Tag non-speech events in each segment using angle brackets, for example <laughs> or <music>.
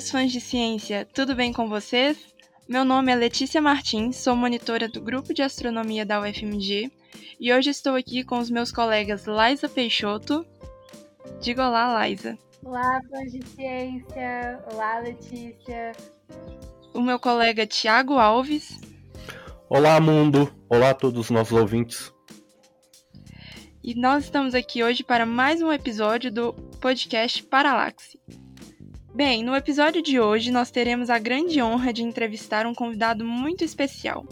caros fãs de ciência, tudo bem com vocês? Meu nome é Letícia Martins, sou monitora do Grupo de Astronomia da UFMG e hoje estou aqui com os meus colegas Laisa Peixoto. Diga olá, Laisa. Olá, fãs de ciência. Olá, Letícia. O meu colega Tiago Alves. Olá, mundo. Olá a todos os nossos ouvintes. E nós estamos aqui hoje para mais um episódio do podcast Paralaxe. Bem, no episódio de hoje nós teremos a grande honra de entrevistar um convidado muito especial,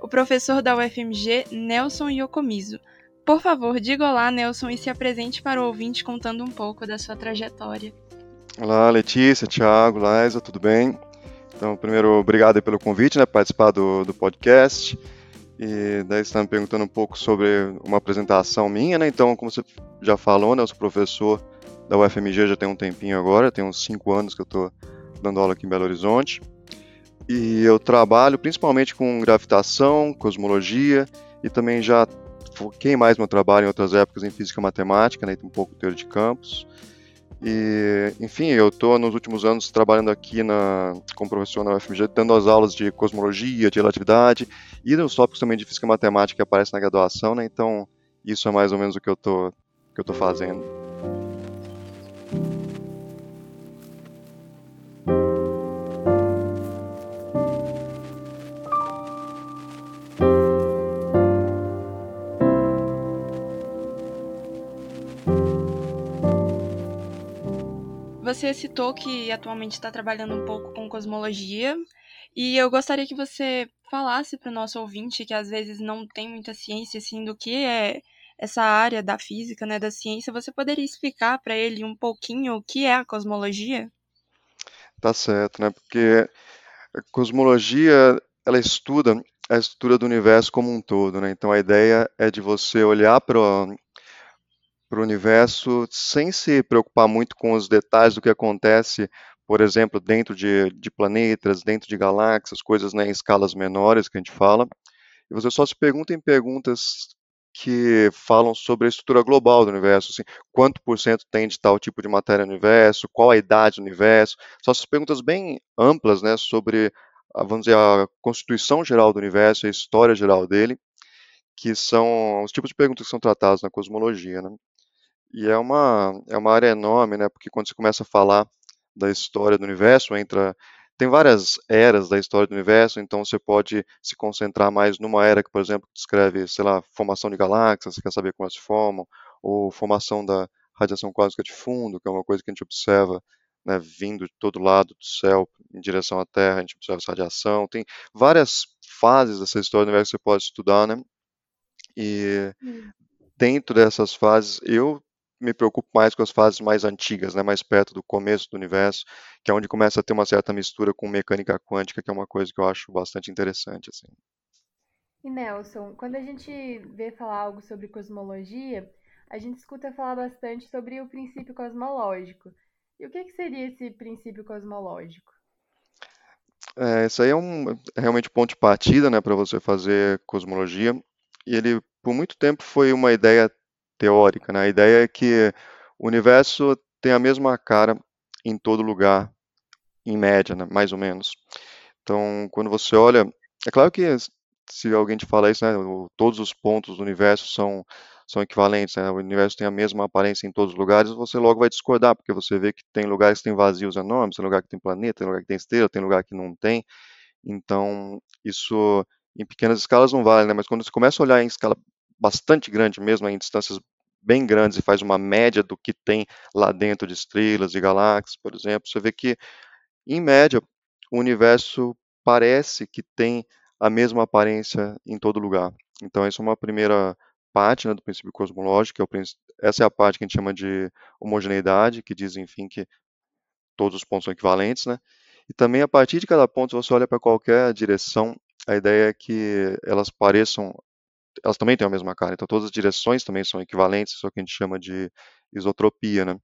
o professor da UFMG, Nelson Yokomizo. Por favor, diga olá, Nelson, e se apresente para o ouvinte contando um pouco da sua trajetória. Olá, Letícia, Thiago, Laisa, tudo bem? Então, primeiro, obrigado pelo convite, né, participar do, do podcast. E daí você está me perguntando um pouco sobre uma apresentação minha, né? Então, como você já falou, né, eu sou professor da UFMG já tem um tempinho agora, tem uns 5 anos que eu estou dando aula aqui em Belo Horizonte. E eu trabalho principalmente com gravitação, cosmologia e também já foquei mais meu trabalho em outras épocas em física e matemática, né, um pouco teoria de campos. E, enfim, eu estou nos últimos anos trabalhando aqui na, como professor na UFMG, dando as aulas de cosmologia, de relatividade e nos tópicos também de física e matemática que aparecem na graduação, né? Então, isso é mais ou menos o que eu estou que eu fazendo. Você citou que atualmente está trabalhando um pouco com cosmologia, e eu gostaria que você falasse para o nosso ouvinte que às vezes não tem muita ciência assim do que é essa área da física, né, da ciência. Você poderia explicar para ele um pouquinho o que é a cosmologia? Tá certo, né? Porque a cosmologia ela estuda a estrutura do universo como um todo, né? Então a ideia é de você olhar para para o universo sem se preocupar muito com os detalhes do que acontece, por exemplo, dentro de, de planetas, dentro de galáxias, coisas né, em escalas menores que a gente fala. E você só se pergunta em perguntas que falam sobre a estrutura global do universo, assim, quanto por cento tem de tal tipo de matéria no universo, qual a idade do universo, são essas perguntas bem amplas, né, sobre, vamos dizer, a constituição geral do universo, a história geral dele, que são os tipos de perguntas que são tratadas na cosmologia, né. E é uma, é uma área enorme, né? Porque quando você começa a falar da história do universo, entra tem várias eras da história do universo, então você pode se concentrar mais numa era que, por exemplo, descreve, sei lá, formação de galáxias, você quer saber como elas se formam, ou formação da radiação cósmica de fundo, que é uma coisa que a gente observa né, vindo de todo lado do céu em direção à Terra, a gente observa essa radiação. Tem várias fases dessa história do universo que você pode estudar, né? E hum. dentro dessas fases, eu me preocupo mais com as fases mais antigas, né, mais perto do começo do universo, que é onde começa a ter uma certa mistura com mecânica quântica, que é uma coisa que eu acho bastante interessante. Assim. E Nelson, quando a gente vê falar algo sobre cosmologia, a gente escuta falar bastante sobre o princípio cosmológico. E o que, que seria esse princípio cosmológico? É, isso aí é um é realmente ponto de partida, né, para você fazer cosmologia. E ele, por muito tempo, foi uma ideia teórica. Né? A ideia é que o universo tem a mesma cara em todo lugar, em média, né? mais ou menos. Então, quando você olha, é claro que se alguém te fala isso, né, todos os pontos do universo são são equivalentes, né? o universo tem a mesma aparência em todos os lugares, você logo vai discordar, porque você vê que tem lugares que tem vazios enormes, tem lugar que tem planeta, tem lugar que tem estrela, tem lugar que não tem. Então, isso em pequenas escalas não vale, né? Mas quando você começa a olhar em escala bastante grande mesmo, em distâncias bem grandes, e faz uma média do que tem lá dentro de estrelas e galáxias, por exemplo, você vê que, em média, o universo parece que tem a mesma aparência em todo lugar. Então, essa é uma primeira parte né, do princípio cosmológico, é essa é a parte que a gente chama de homogeneidade, que diz, enfim, que todos os pontos são equivalentes, né? E também, a partir de cada ponto, você olha para qualquer direção, a ideia é que elas pareçam elas também têm a mesma cara, então todas as direções também são equivalentes, isso é o que a gente chama de isotropia, né?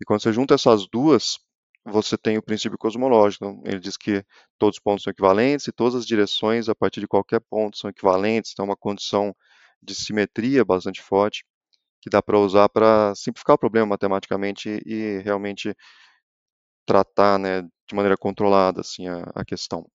E quando você junta essas duas, você tem o princípio cosmológico. Então, ele diz que todos os pontos são equivalentes e todas as direções a partir de qualquer ponto são equivalentes. Então, é uma condição de simetria bastante forte que dá para usar para simplificar o problema matematicamente e realmente tratar, né, de maneira controlada assim a, a questão.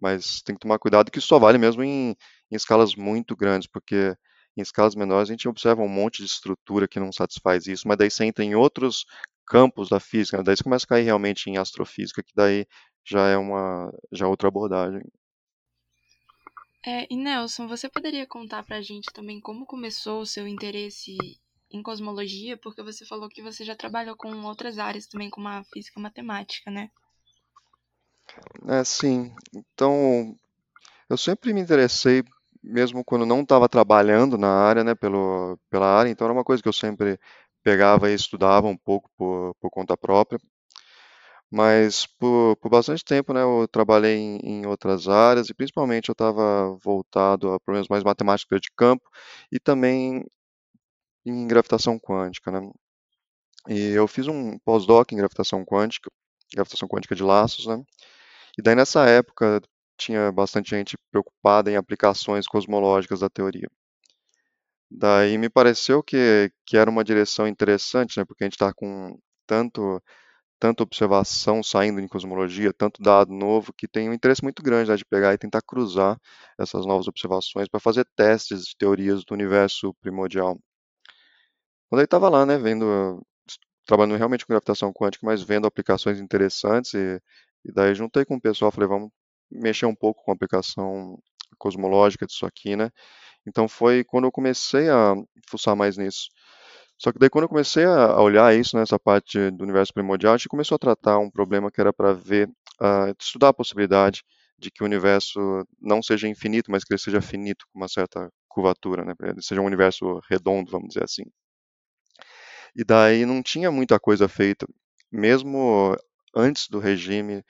Mas tem que tomar cuidado que isso só vale mesmo em, em escalas muito grandes, porque em escalas menores a gente observa um monte de estrutura que não satisfaz isso, mas daí você entra em outros campos da física, né? daí você começa a cair realmente em astrofísica, que daí já é uma já é outra abordagem. É, e Nelson, você poderia contar pra gente também como começou o seu interesse em cosmologia? Porque você falou que você já trabalhou com outras áreas também, como a física matemática, né? É, sim. Então, eu sempre me interessei, mesmo quando não estava trabalhando na área, né, pelo, pela área, então era uma coisa que eu sempre pegava e estudava um pouco por, por conta própria. Mas por, por bastante tempo, né, eu trabalhei em, em outras áreas e principalmente eu estava voltado a problemas mais matemáticos de campo e também em gravitação quântica, né. E eu fiz um pós-doc em gravitação quântica, gravitação quântica de laços, né. E daí nessa época tinha bastante gente preocupada em aplicações cosmológicas da teoria. Daí me pareceu que, que era uma direção interessante, né, porque a gente está com tanto tanta observação saindo em cosmologia, tanto dado novo, que tem um interesse muito grande né, de pegar e tentar cruzar essas novas observações para fazer testes de teorias do universo primordial. Quando ele estava lá, né, vendo, trabalhando realmente com gravitação quântica, mas vendo aplicações interessantes, e, e daí juntei com o pessoal, falei, vamos mexer um pouco com a aplicação cosmológica disso aqui, né? Então foi quando eu comecei a fuçar mais nisso. Só que daí quando eu comecei a olhar isso, nessa né, parte do universo primordial, a gente começou a tratar um problema que era para ver, uh, estudar a possibilidade de que o universo não seja infinito, mas que ele seja finito, com uma certa curvatura, né? Ele seja um universo redondo, vamos dizer assim. E daí não tinha muita coisa feita, mesmo antes do regime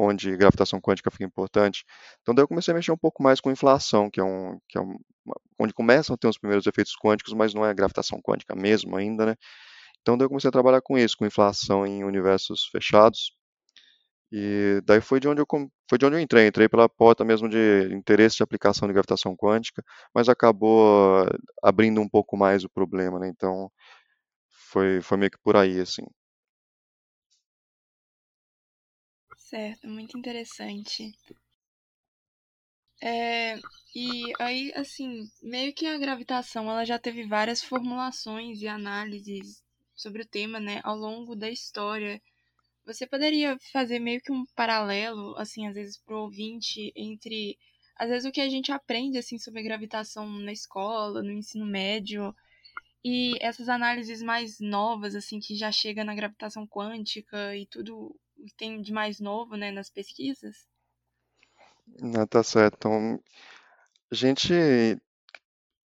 onde gravitação quântica fica importante. Então daí eu comecei a mexer um pouco mais com inflação, que é um, que é onde começam a ter os primeiros efeitos quânticos, mas não é gravitação quântica mesmo ainda, né? Então daí eu comecei a trabalhar com isso, com inflação em universos fechados. E daí foi de onde eu foi de onde eu entrei, entrei pela porta mesmo de interesse de aplicação de gravitação quântica, mas acabou abrindo um pouco mais o problema, né? Então foi foi meio que por aí assim. Certo, muito interessante. É, e aí, assim, meio que a gravitação, ela já teve várias formulações e análises sobre o tema, né, ao longo da história. Você poderia fazer meio que um paralelo, assim, às vezes pro ouvinte entre às vezes o que a gente aprende assim sobre gravitação na escola, no ensino médio, e essas análises mais novas assim que já chega na gravitação quântica e tudo que tem de mais novo, né, nas pesquisas? Não, tá certo. Então, a gente,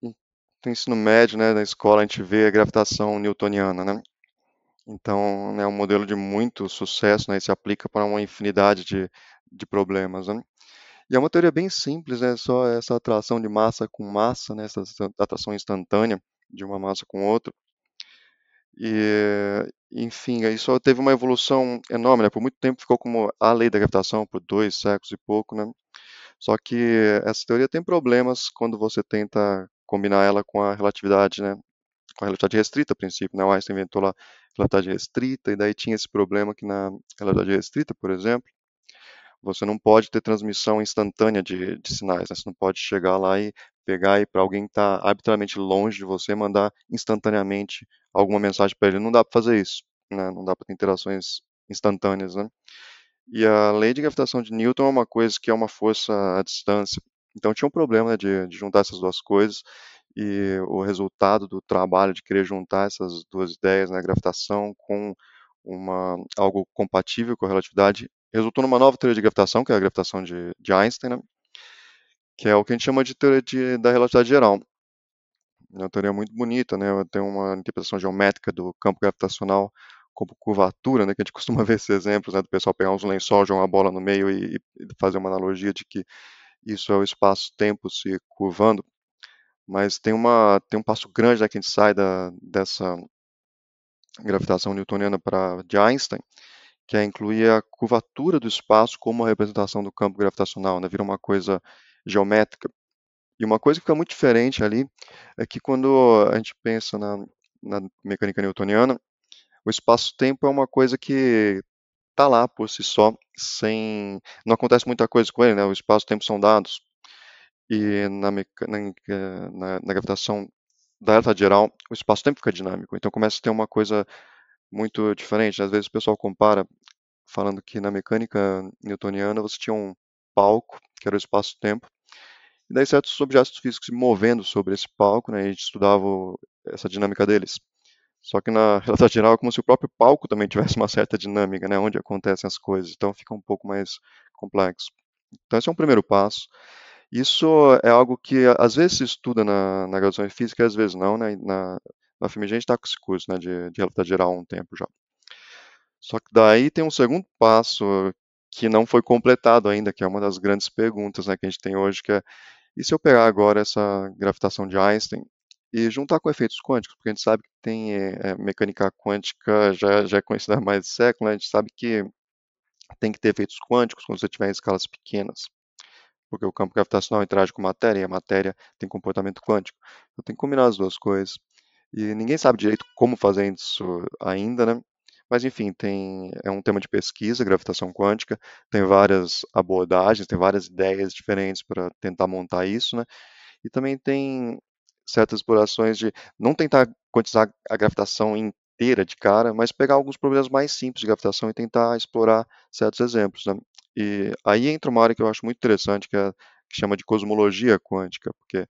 no ensino médio, né, na escola, a gente vê a gravitação newtoniana, né? Então, é um modelo de muito sucesso, né, e se aplica para uma infinidade de, de problemas, né? E é uma teoria bem simples, né, só essa atração de massa com massa, né, essa atração instantânea de uma massa com outra. E, enfim, só teve uma evolução enorme, né? Por muito tempo ficou como a lei da gravitação, por dois séculos e pouco, né? Só que essa teoria tem problemas quando você tenta combinar ela com a relatividade, né? Com a relatividade restrita, a princípio, né? O Einstein inventou lá a relatividade restrita, e daí tinha esse problema que na relatividade restrita, por exemplo, você não pode ter transmissão instantânea de, de sinais, né? Você não pode chegar lá e pegar e para alguém que está arbitrariamente longe de você mandar instantaneamente alguma mensagem para ele. Não dá para fazer isso, né? Não dá para ter interações instantâneas, né? E a lei de gravitação de Newton é uma coisa que é uma força à distância. Então tinha um problema né, de, de juntar essas duas coisas e o resultado do trabalho de querer juntar essas duas ideias, né, gravitação com uma algo compatível com a relatividade, resultou numa nova teoria de gravitação, que é a gravitação de, de Einstein, né, que é o que a gente chama de teoria de, da relatividade geral. É uma teoria muito bonita, né? Tem uma interpretação geométrica do campo gravitacional como curvatura, né? Que a gente <laughs> costuma ver esses exemplos, né? Do pessoal pegar uns lençóis, jogar uma bola no meio e, e fazer uma analogia de que isso é o espaço-tempo se curvando. Mas tem uma tem um passo grande né, que a gente sai da, dessa gravitação newtoniana para de Einstein, que é incluir a curvatura do espaço como a representação do campo gravitacional, né? Vira uma coisa geométrica. E uma coisa que fica muito diferente ali é que quando a gente pensa na, na mecânica newtoniana, o espaço-tempo é uma coisa que está lá por si só, sem não acontece muita coisa com ele, né? O espaço e o tempo são dados. E na, na, na, na gravitação da relatividade geral, o espaço-tempo fica dinâmico. Então começa a ter uma coisa muito diferente. Às vezes o pessoal compara, falando que na mecânica newtoniana você tinha um palco, que era o espaço-tempo, e daí certos objetos físicos se movendo sobre esse palco, né, e a gente estudava essa dinâmica deles. Só que na <laughs> relatividade geral é como se o próprio palco também tivesse uma certa dinâmica, né, onde acontecem as coisas. Então fica um pouco mais complexo. Então esse é um primeiro passo. Isso é algo que às vezes se estuda na, na graduação em física, às vezes não, né? Na, na FMG a gente está com esse curso né, de, de relatividade geral há um tempo já. Só que daí tem um segundo passo que não foi completado ainda, que é uma das grandes perguntas né, que a gente tem hoje, que é e se eu pegar agora essa gravitação de Einstein e juntar com efeitos quânticos, porque a gente sabe que tem é, mecânica quântica, já, já é conhecida há mais de século, né, a gente sabe que tem que ter efeitos quânticos quando você tiver em escalas pequenas porque o campo gravitacional interage com matéria e a matéria tem comportamento quântico. Então tem que combinar as duas coisas. E ninguém sabe direito como fazer isso ainda, né? Mas enfim, tem, é um tema de pesquisa, gravitação quântica, tem várias abordagens, tem várias ideias diferentes para tentar montar isso, né? E também tem certas explorações de não tentar quantizar a gravitação inteira de cara, mas pegar alguns problemas mais simples de gravitação e tentar explorar certos exemplos. Né? E aí entra uma área que eu acho muito interessante, que, é, que chama de cosmologia quântica, porque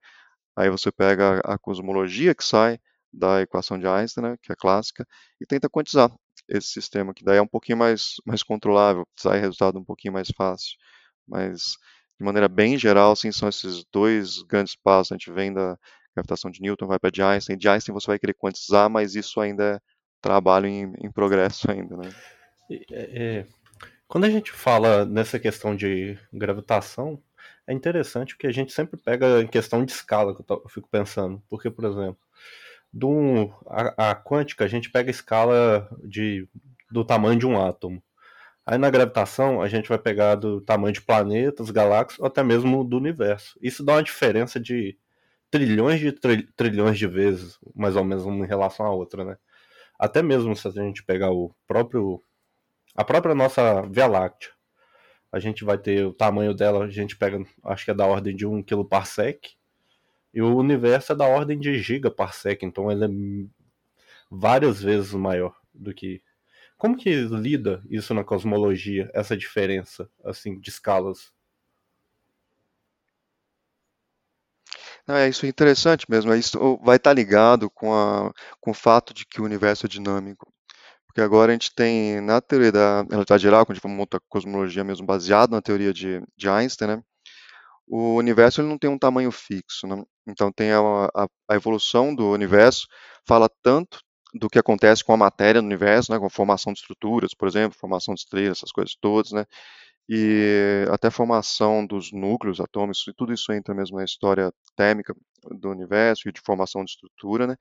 aí você pega a cosmologia que sai da equação de Einstein, né, que é clássica, e tenta quantizar esse sistema, que daí é um pouquinho mais, mais controlável, sai resultado um pouquinho mais fácil. Mas, de maneira bem geral, sim, são esses dois grandes passos. A gente vem da gravitação de Newton, vai para de Einstein. De Einstein você vai querer quantizar, mas isso ainda é trabalho em, em progresso <laughs> ainda, né? É, é, quando a gente fala nessa questão de gravitação, é interessante porque a gente sempre pega em questão de escala, que eu, tô, eu fico pensando. Porque, por exemplo, do, a, a, quântica, a gente pega a escala de, do tamanho de um átomo. Aí na gravitação, a gente vai pegar do tamanho de planetas, galáxias, ou até mesmo do universo. Isso dá uma diferença de trilhões de tri, trilhões de vezes, mais ou menos, uma em relação à outra, né? Até mesmo se a gente pegar o próprio a própria nossa Via Láctea, a gente vai ter o tamanho dela, a gente pega, acho que é da ordem de 1 kparsec, e o universo é da ordem de gigaparsec, então ele é várias vezes maior do que. Como que lida isso na cosmologia, essa diferença assim de escalas? Não, é isso é interessante mesmo. Isso vai estar ligado com, a, com o fato de que o universo é dinâmico. Porque agora a gente tem, na teoria da relatividade geral, quando a gente monta cosmologia mesmo baseado na teoria de, de Einstein, né, o universo ele não tem um tamanho fixo. Né? Então tem a, a, a, evolução do universo, fala tanto do que acontece com a matéria no universo, né, com a formação de estruturas, por exemplo, formação de estrelas, essas coisas todas, né, e até a formação dos núcleos atômicos, e tudo isso entra mesmo na história térmica do universo e de formação de estrutura, né?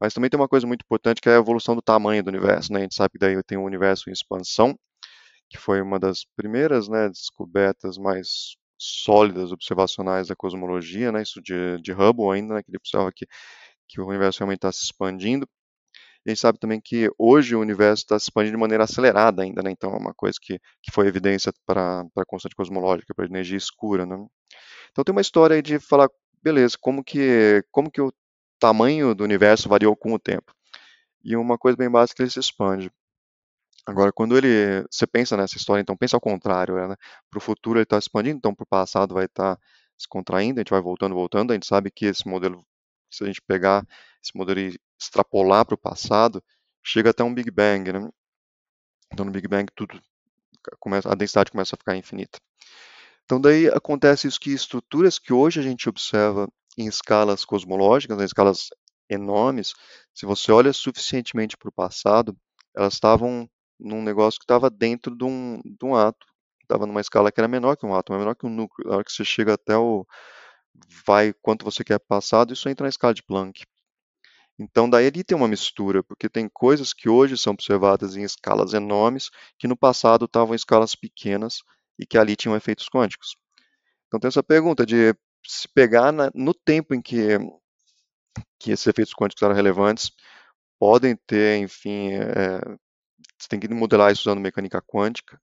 Mas também tem uma coisa muito importante que é a evolução do tamanho do universo. Né? A gente sabe que daí tem um universo em expansão, que foi uma das primeiras né, descobertas mais sólidas observacionais da cosmologia, né? isso de, de Hubble ainda, né? que ele observa que, que o universo realmente está se expandindo. E a gente sabe também que hoje o universo está se expandindo de maneira acelerada ainda, né? então é uma coisa que, que foi evidência para a constante cosmológica, para a energia escura. Né? Então tem uma história aí de falar, beleza, como que, como que o tamanho do universo variou com o tempo. E uma coisa bem básica, ele se expande. Agora, quando ele, você pensa nessa história, então pensa ao contrário, né? Para o futuro ele está expandindo, então para o passado vai estar tá se contraindo, a gente vai voltando, voltando. A gente sabe que esse modelo, se a gente pegar esse modelo e extrapolar para o passado, chega até um Big Bang, né? Então no Big Bang tudo começa, a densidade começa a ficar infinita. Então daí acontece isso que estruturas que hoje a gente observa em escalas cosmológicas, em escalas enormes, se você olha suficientemente para o passado, elas estavam num negócio que estava dentro de um, de um átomo, estava numa escala que era menor que um átomo, menor que um núcleo. Na hora que você chega até o vai quanto você quer passado, isso entra na escala de Planck. Então, daí ali tem uma mistura, porque tem coisas que hoje são observadas em escalas enormes, que no passado estavam em escalas pequenas e que ali tinham efeitos quânticos. Então, tem essa pergunta de se pegar na, no tempo em que, que esses efeitos quânticos eram relevantes, podem ter, enfim, é, você tem que modelar isso usando mecânica quântica.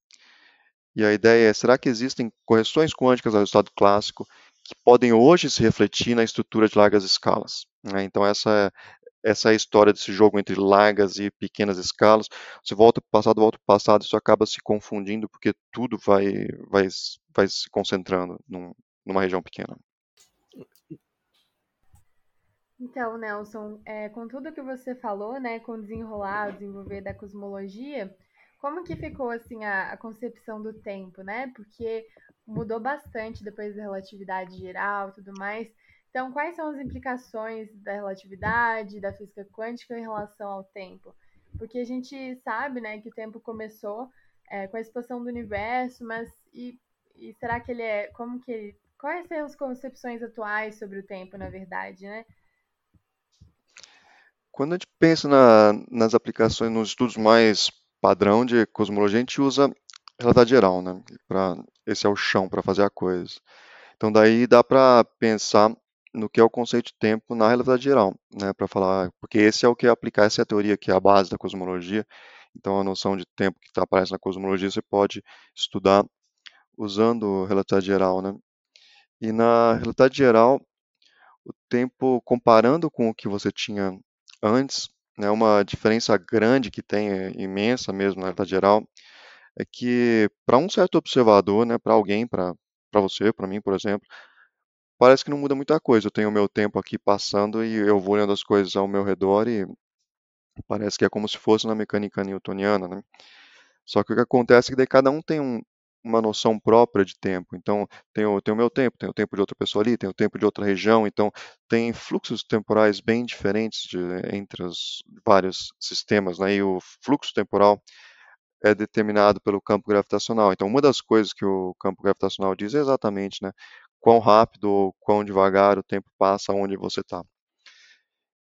E a ideia é, será que existem correções quânticas ao estado clássico que podem hoje se refletir na estrutura de largas escalas? Né? Então essa é, essa é a história desse jogo entre largas e pequenas escalas. Você volta para o passado, volta para o passado, isso acaba se confundindo porque tudo vai, vai, vai se concentrando num, numa região pequena. Então, Nelson, é, com tudo que você falou, né, com desenrolar, desenvolver da cosmologia, como que ficou assim a, a concepção do tempo, né? Porque mudou bastante depois da relatividade geral, tudo mais. Então, quais são as implicações da relatividade, da física quântica em relação ao tempo? Porque a gente sabe, né, que o tempo começou é, com a expansão do universo, mas e, e será que ele é, como que ele, quais são as concepções atuais sobre o tempo, na verdade, né? Quando a gente pensa na, nas aplicações, nos estudos mais padrão de cosmologia, a gente usa relatividade geral, né? Pra, esse é o chão para fazer a coisa. Então daí dá para pensar no que é o conceito de tempo na relatividade geral, né, para falar, porque esse é o que é aplicar, essa é a teoria que é a base da cosmologia. Então a noção de tempo que tá, aparece na cosmologia você pode estudar usando relatividade geral, né? E na relatividade geral, o tempo comparando com o que você tinha antes, né, uma diferença grande que tem, é imensa mesmo na relatividade geral, é que para um certo observador, né, para alguém, para para você, para mim, por exemplo, parece que não muda muita coisa. Eu tenho o meu tempo aqui passando e eu vou olhando as coisas ao meu redor e parece que é como se fosse na mecânica newtoniana, né? Só que o que acontece é que daí cada um tem um, uma noção própria de tempo. Então, tem o, tem o meu tempo, tem o tempo de outra pessoa ali, tem o tempo de outra região. Então, tem fluxos temporais bem diferentes de, entre os vários sistemas. Né? E o fluxo temporal é determinado pelo campo gravitacional. Então, uma das coisas que o campo gravitacional diz é exatamente né, quão rápido ou quão devagar o tempo passa onde você está.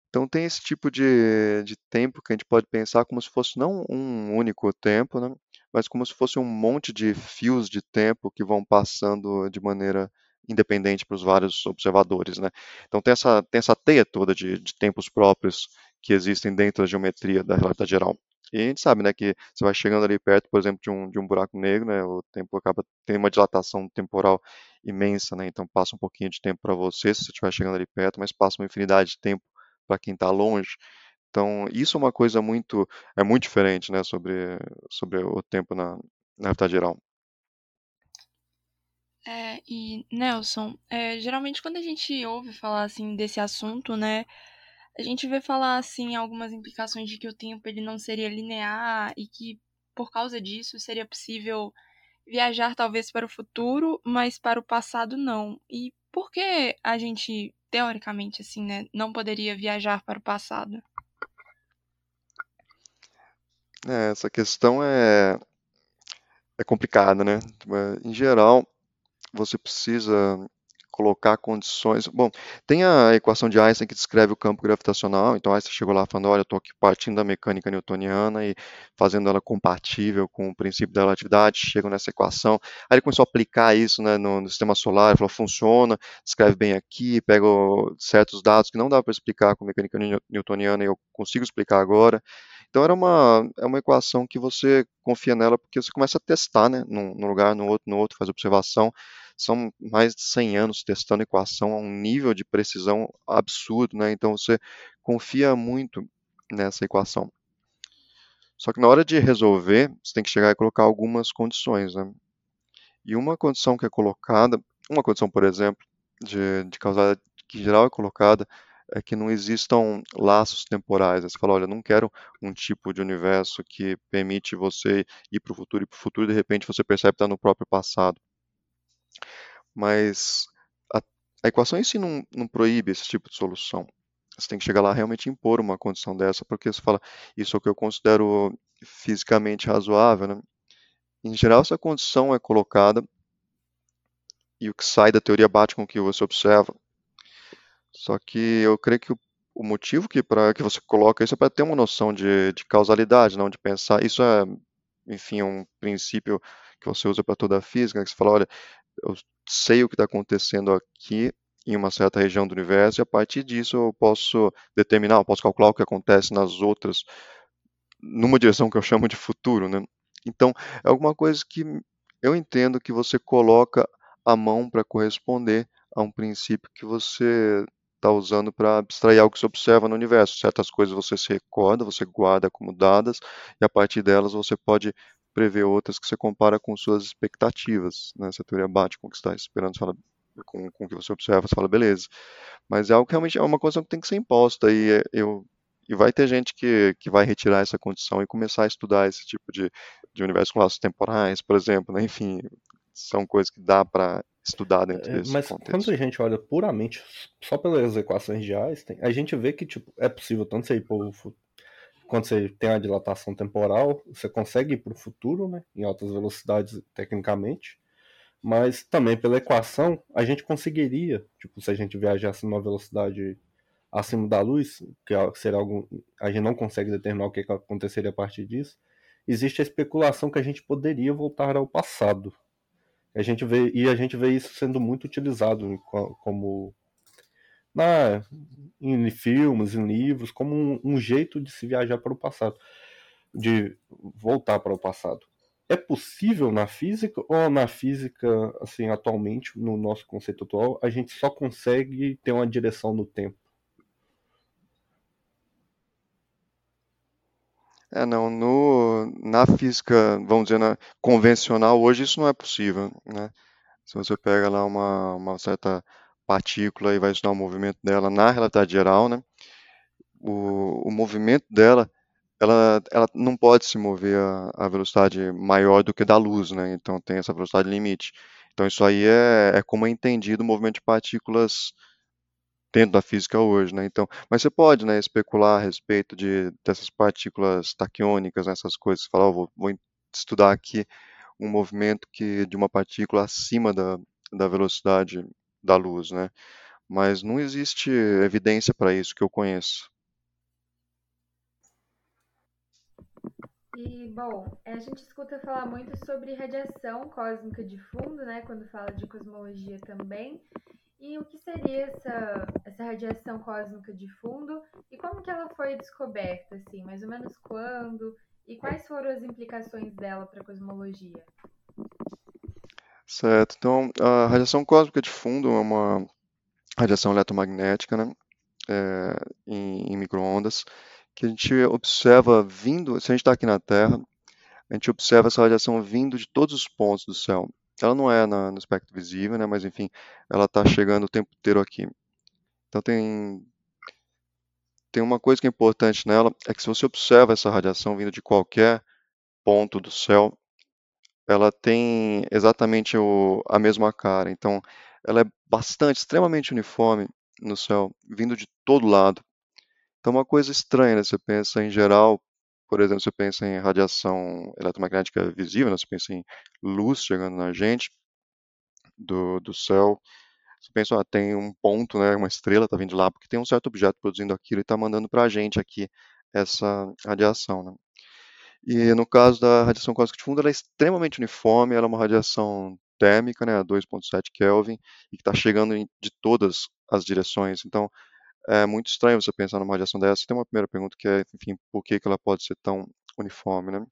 Então tem esse tipo de, de tempo que a gente pode pensar como se fosse não um único tempo, né, mas como se fosse um monte de fios de tempo que vão passando de maneira independente para os vários observadores. Né. Então tem essa, tem essa teia toda de, de tempos próprios que existem dentro da geometria da relatividade geral. E a gente sabe, né, que você vai chegando ali perto, por exemplo, de um, de um buraco negro, né, o tempo acaba tendo uma dilatação temporal imensa, né, então passa um pouquinho de tempo para você se você estiver chegando ali perto, mas passa uma infinidade de tempo para quem está longe. Então, isso é uma coisa muito, é muito diferente, né, sobre, sobre o tempo na, na realidade geral. É, e Nelson, é, geralmente quando a gente ouve falar assim desse assunto, né, a gente vê falar assim algumas implicações de que o tempo ele não seria linear e que por causa disso seria possível viajar talvez para o futuro, mas para o passado não. E por que a gente teoricamente assim, né, não poderia viajar para o passado? É, essa questão é é complicada, né? Em geral, você precisa colocar condições. Bom, tem a equação de Einstein que descreve o campo gravitacional. Então Einstein chegou lá falando, olha, eu estou aqui partindo da mecânica newtoniana e fazendo ela compatível com o princípio da relatividade. Chego nessa equação. Aí ele começou a aplicar isso né, no, no, sistema solar. Ele falou, funciona, escreve bem aqui, pega certos dados que não dá para explicar com mecânica newtoniana e eu consigo explicar agora. Então era uma, é uma equação que você confia nela porque você começa a testar, né, num, num lugar, no outro, no outro, faz observação são mais de 100 anos testando equação a um nível de precisão absurdo, né? Então você confia muito nessa equação. Só que na hora de resolver, você tem que chegar e colocar algumas condições, né? E uma condição que é colocada, uma condição, por exemplo, de, de causalidade que em geral é colocada, é que não existam laços temporais. Você fala, olha, não quero um tipo de universo que permite você ir para o futuro e para o futuro de repente você percebe que está no próprio passado. Mas a, a equação em si não, não proíbe esse tipo de solução. Você tem que chegar lá realmente impor uma condição dessa, porque você fala, isso é o que eu considero fisicamente razoável. Né? Em geral, essa condição é colocada e o que sai da teoria bate com o que você observa. Só que eu creio que o, o motivo que, para que você coloca isso é para ter uma noção de, de causalidade, não de pensar. Isso é, enfim, um princípio que você usa para toda a física, que você fala, olha, eu sei o que está acontecendo aqui em uma certa região do universo e a partir disso eu posso determinar, eu posso calcular o que acontece nas outras numa direção que eu chamo de futuro, né? Então, é alguma coisa que eu entendo que você coloca a mão para corresponder a um princípio que você está usando para abstrair algo que você observa no universo. Certas coisas você se recorda, você guarda como dadas, e a partir delas você pode prever outras que você compara com suas expectativas. Né? Se a teoria bate com o que você está esperando, você fala, com, com o que você observa, você fala, beleza. Mas é algo que realmente é uma coisa que tem que ser imposta, e é, eu e vai ter gente que, que vai retirar essa condição e começar a estudar esse tipo de, de universo com laços temporais, por exemplo, né? enfim, são coisas que dá para estudar dentro é, desse Mas contexto. quando a gente olha puramente só pelas equações de Einstein, a gente vê que tipo, é possível tanto você ir por quando você tem a dilatação temporal, você consegue ir para o futuro, né, em altas velocidades tecnicamente, mas também pela equação a gente conseguiria, tipo, se a gente viajasse numa velocidade acima da luz, que é seria algum, a gente não consegue determinar o que aconteceria a partir disso, existe a especulação que a gente poderia voltar ao passado. A gente vê, e a gente vê isso sendo muito utilizado como na, em filmes, em livros, como um, um jeito de se viajar para o passado, de voltar para o passado. É possível na física ou na física, assim, atualmente, no nosso conceito atual, a gente só consegue ter uma direção no tempo? É, não, no, na física, vamos dizer, na convencional, hoje isso não é possível, né? Se você pega lá uma, uma certa partícula e vai estudar o movimento dela na relatividade geral, né? O, o movimento dela, ela, ela não pode se mover a, a velocidade maior do que da luz, né? Então tem essa velocidade limite. Então isso aí é, é como é entendido o movimento de partículas dentro da física hoje, né? Então, mas você pode, né, especular a respeito de dessas partículas taquiônicas, né, essas coisas. Falar, oh, vou, vou, estudar aqui um movimento que de uma partícula acima da, da velocidade da luz, né? Mas não existe evidência para isso que eu conheço. E, bom, a gente escuta falar muito sobre radiação cósmica de fundo, né, quando fala de cosmologia também. E o que seria essa, essa radiação cósmica de fundo e como que ela foi descoberta, assim, mais ou menos quando e quais foram as implicações dela para a cosmologia? Certo. Então, a radiação cósmica de fundo é uma radiação eletromagnética, né, é, em, em microondas, que a gente observa vindo, se a gente está aqui na Terra, a gente observa essa radiação vindo de todos os pontos do céu. Ela não é na, no espectro visível, né, mas enfim, ela está chegando o tempo inteiro aqui. Então tem tem uma coisa que é importante nela, é que se você observa essa radiação vindo de qualquer ponto do céu, ela tem exatamente o, a mesma cara. Então, ela é bastante, extremamente uniforme no céu, vindo de todo lado. Então, uma coisa estranha, né? Você pensa em geral, por exemplo, você pensa em radiação eletromagnética visível, né? você pensa em luz chegando na gente do, do céu. Você pensa, ah, tem um ponto, né, uma estrela está vindo de lá, porque tem um certo objeto produzindo aquilo e está mandando para a gente aqui essa radiação. Né? E no caso da radiação cósmica de fundo, ela é extremamente uniforme, ela é uma radiação térmica, né, a 2.7 Kelvin, e que está chegando de todas as direções. Então, é muito estranho você pensar numa radiação dessa. Tem uma primeira pergunta que é, enfim, por que, ela pode ser tão uniforme, né?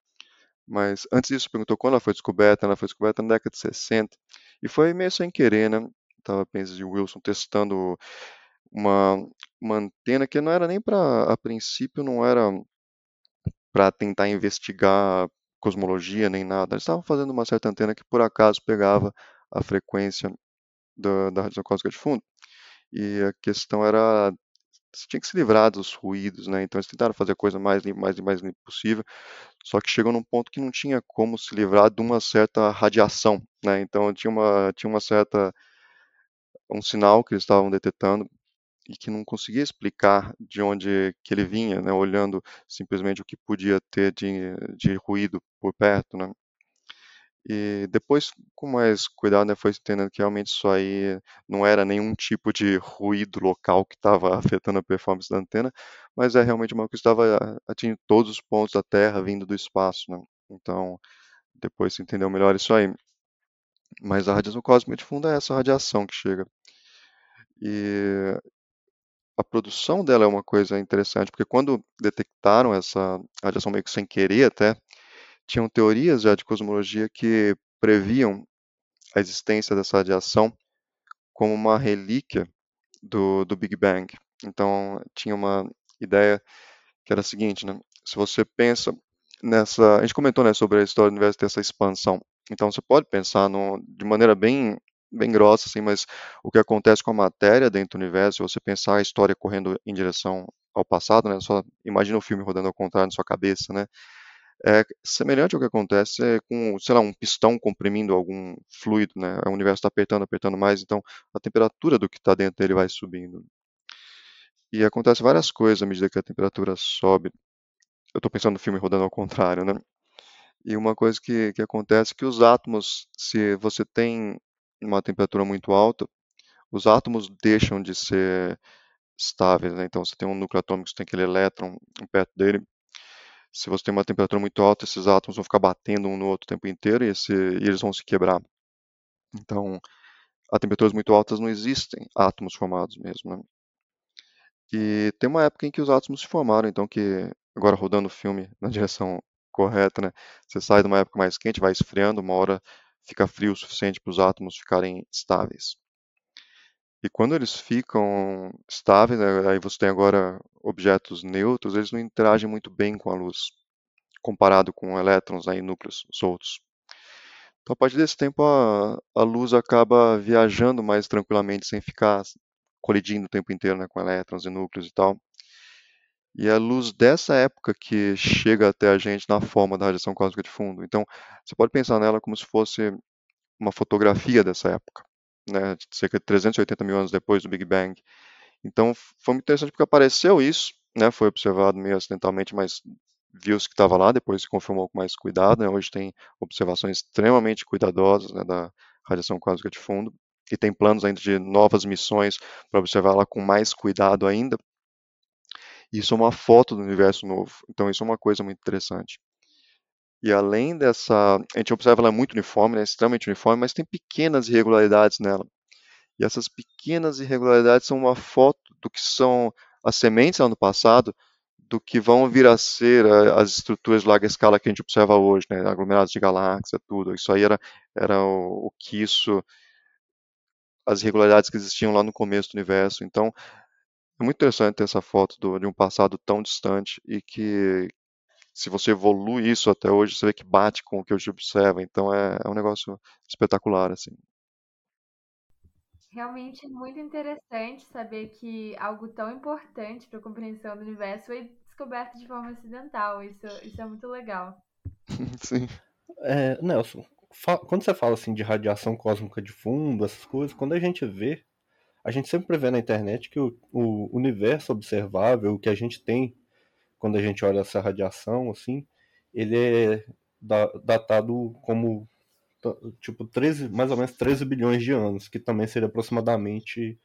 Mas antes disso, perguntou quando ela foi descoberta. Ela foi descoberta na década de 60 e foi meio sem querer, né? Tava pensando em Wilson testando uma, uma antena que não era nem para, a princípio, não era para tentar investigar cosmologia nem nada. Eles estavam fazendo uma certa antena que por acaso pegava a frequência da, da radiação cósmica de fundo. E a questão era tinha que se livrar dos ruídos, né? Então eles tentaram fazer a coisa mais limpa, mais mais limpa possível, só que chegou num ponto que não tinha como se livrar de uma certa radiação, né? Então tinha uma tinha uma certa um sinal que eles estavam detectando e que não conseguia explicar de onde que ele vinha, né? Olhando simplesmente o que podia ter de, de ruído por perto, né? E depois, com mais cuidado, né, foi entendendo que realmente isso aí não era nenhum tipo de ruído local que estava <laughs> afetando a performance da antena, mas é realmente uma coisa que estava atingindo todos os pontos da Terra vindo do espaço. Né? Então, depois se entendeu melhor isso aí. Mas a radiação cósmica de fundo é essa radiação que chega. E a produção dela é uma coisa interessante, porque quando detectaram essa radiação meio que sem querer até, tinham teorias já de cosmologia que previam a existência dessa radiação como uma relíquia do, do Big Bang. Então, tinha uma ideia que era a seguinte, né? Se você pensa nessa... A gente comentou né, sobre a história do universo ter essa expansão. Então, você pode pensar no, de maneira bem bem grossa, assim, mas o que acontece com a matéria dentro do universo, se você pensar a história correndo em direção ao passado, né, só imagina o filme rodando ao contrário na sua cabeça, né, é semelhante ao que acontece com, sei lá, um pistão comprimindo algum fluido, né, o universo está apertando, apertando mais, então a temperatura do que está dentro dele vai subindo. E acontece várias coisas à medida que a temperatura sobe. Eu estou pensando no filme rodando ao contrário, né? E uma coisa que, que acontece é que os átomos, se você tem uma temperatura muito alta, os átomos deixam de ser estáveis, né? Então, você tem um núcleo atômico, você tem aquele elétron perto dele. Se você tem uma temperatura muito alta, esses átomos vão ficar batendo um no outro o tempo inteiro e, esse, e eles vão se quebrar. Então, a temperaturas muito altas não existem átomos formados mesmo, né? E tem uma época em que os átomos se formaram, então que agora rodando o filme <laughs> na direção correta, né? Você sai de uma época mais quente, vai esfriando, uma hora fica frio o suficiente para os átomos ficarem estáveis. E quando eles ficam estáveis, né, aí você tem agora objetos neutros, eles não interagem muito bem com a luz, comparado com elétrons aí, núcleos soltos. Então, a partir desse tempo, a, a luz acaba viajando mais tranquilamente, sem ficar colidindo o tempo inteiro né, com elétrons e núcleos e tal. E a luz dessa época que chega até a gente na forma da radiação cósmica de fundo. Então, você pode pensar nela como se fosse uma fotografia dessa época, né, cerca de 380 mil anos depois do Big Bang. Então, foi muito interessante porque apareceu isso, né, foi observado meio acidentalmente, mas viu-se que estava lá, depois se confirmou com mais cuidado. Né, hoje tem observações extremamente cuidadosas né, da radiação cósmica de fundo, e tem planos ainda de novas missões para observá-la com mais cuidado ainda. Isso é uma foto do universo novo. Então isso é uma coisa muito interessante. E além dessa, a gente observa ela muito uniforme, né, extremamente uniforme, mas tem pequenas irregularidades nela. E essas pequenas irregularidades são uma foto do que são as sementes lá no passado, do que vão vir a ser as estruturas de larga escala que a gente observa hoje, né, aglomerados de galáxia, tudo. Isso aí era, era o, o que isso, as irregularidades que existiam lá no começo do universo. Então, é muito interessante ter essa foto do, de um passado tão distante e que, se você evolui isso até hoje, você vê que bate com o que hoje observa. Então é, é um negócio espetacular, assim. Realmente é muito interessante saber que algo tão importante para a compreensão do universo foi descoberto de forma acidental. Isso, isso é muito legal. <laughs> Sim. É, Nelson, quando você fala assim de radiação cósmica de fundo, essas coisas, quando a gente vê a gente sempre vê na internet que o, o universo observável, o que a gente tem quando a gente olha essa radiação, assim, ele é datado como tipo 13, mais ou menos 13 bilhões de anos, que também seria aproximadamente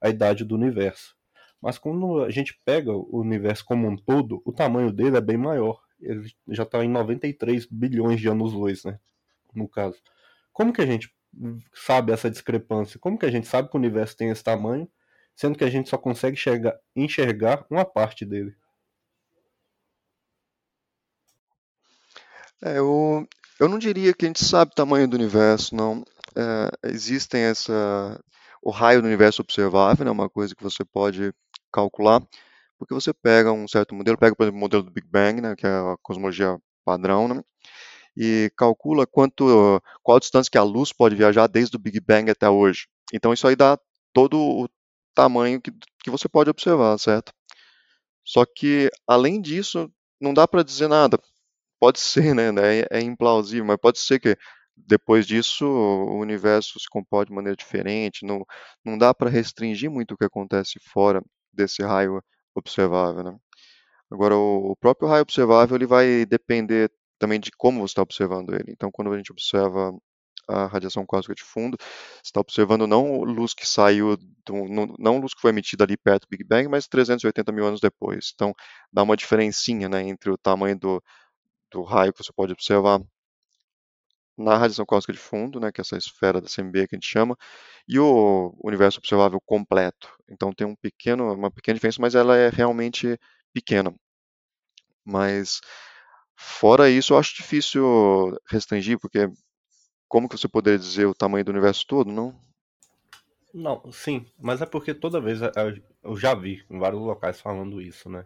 a idade do universo. Mas quando a gente pega o universo como um todo, o tamanho dele é bem maior. Ele já está em 93 bilhões de anos-luz, né? No caso. Como que a gente sabe essa discrepância? Como que a gente sabe que o universo tem esse tamanho, sendo que a gente só consegue enxergar, enxergar uma parte dele? É, eu, eu não diria que a gente sabe o tamanho do universo, não. É, existem essa. O raio do universo observável é né, uma coisa que você pode calcular, porque você pega um certo modelo, pega, por exemplo, o modelo do Big Bang, né, que é a cosmologia padrão, né, e calcula quanto, qual a distância que a luz pode viajar desde o Big Bang até hoje. Então isso aí dá todo o tamanho que, que você pode observar, certo? Só que além disso, não dá para dizer nada. Pode ser, né? É, é implausível, mas pode ser que depois disso o universo se comporte de maneira diferente. Não, não dá para restringir muito o que acontece fora desse raio observável, né? Agora, o próprio raio observável ele vai depender também de como você está observando ele. Então, quando a gente observa a radiação cósmica de fundo, você está observando não luz que saiu, do, não luz que foi emitida ali perto do Big Bang, mas 380 mil anos depois. Então, dá uma diferencinha né, entre o tamanho do, do raio que você pode observar. na radiação cósmica de fundo, né, que é essa esfera da CMB que a gente chama, e o universo observável completo. Então tem um pequeno, uma pequena diferença, mas ela é realmente pequena. Mas fora isso, eu acho difícil restringir, porque como que você poderia dizer o tamanho do universo todo, não? Não, sim, mas é porque toda vez eu já vi em vários locais falando isso, né?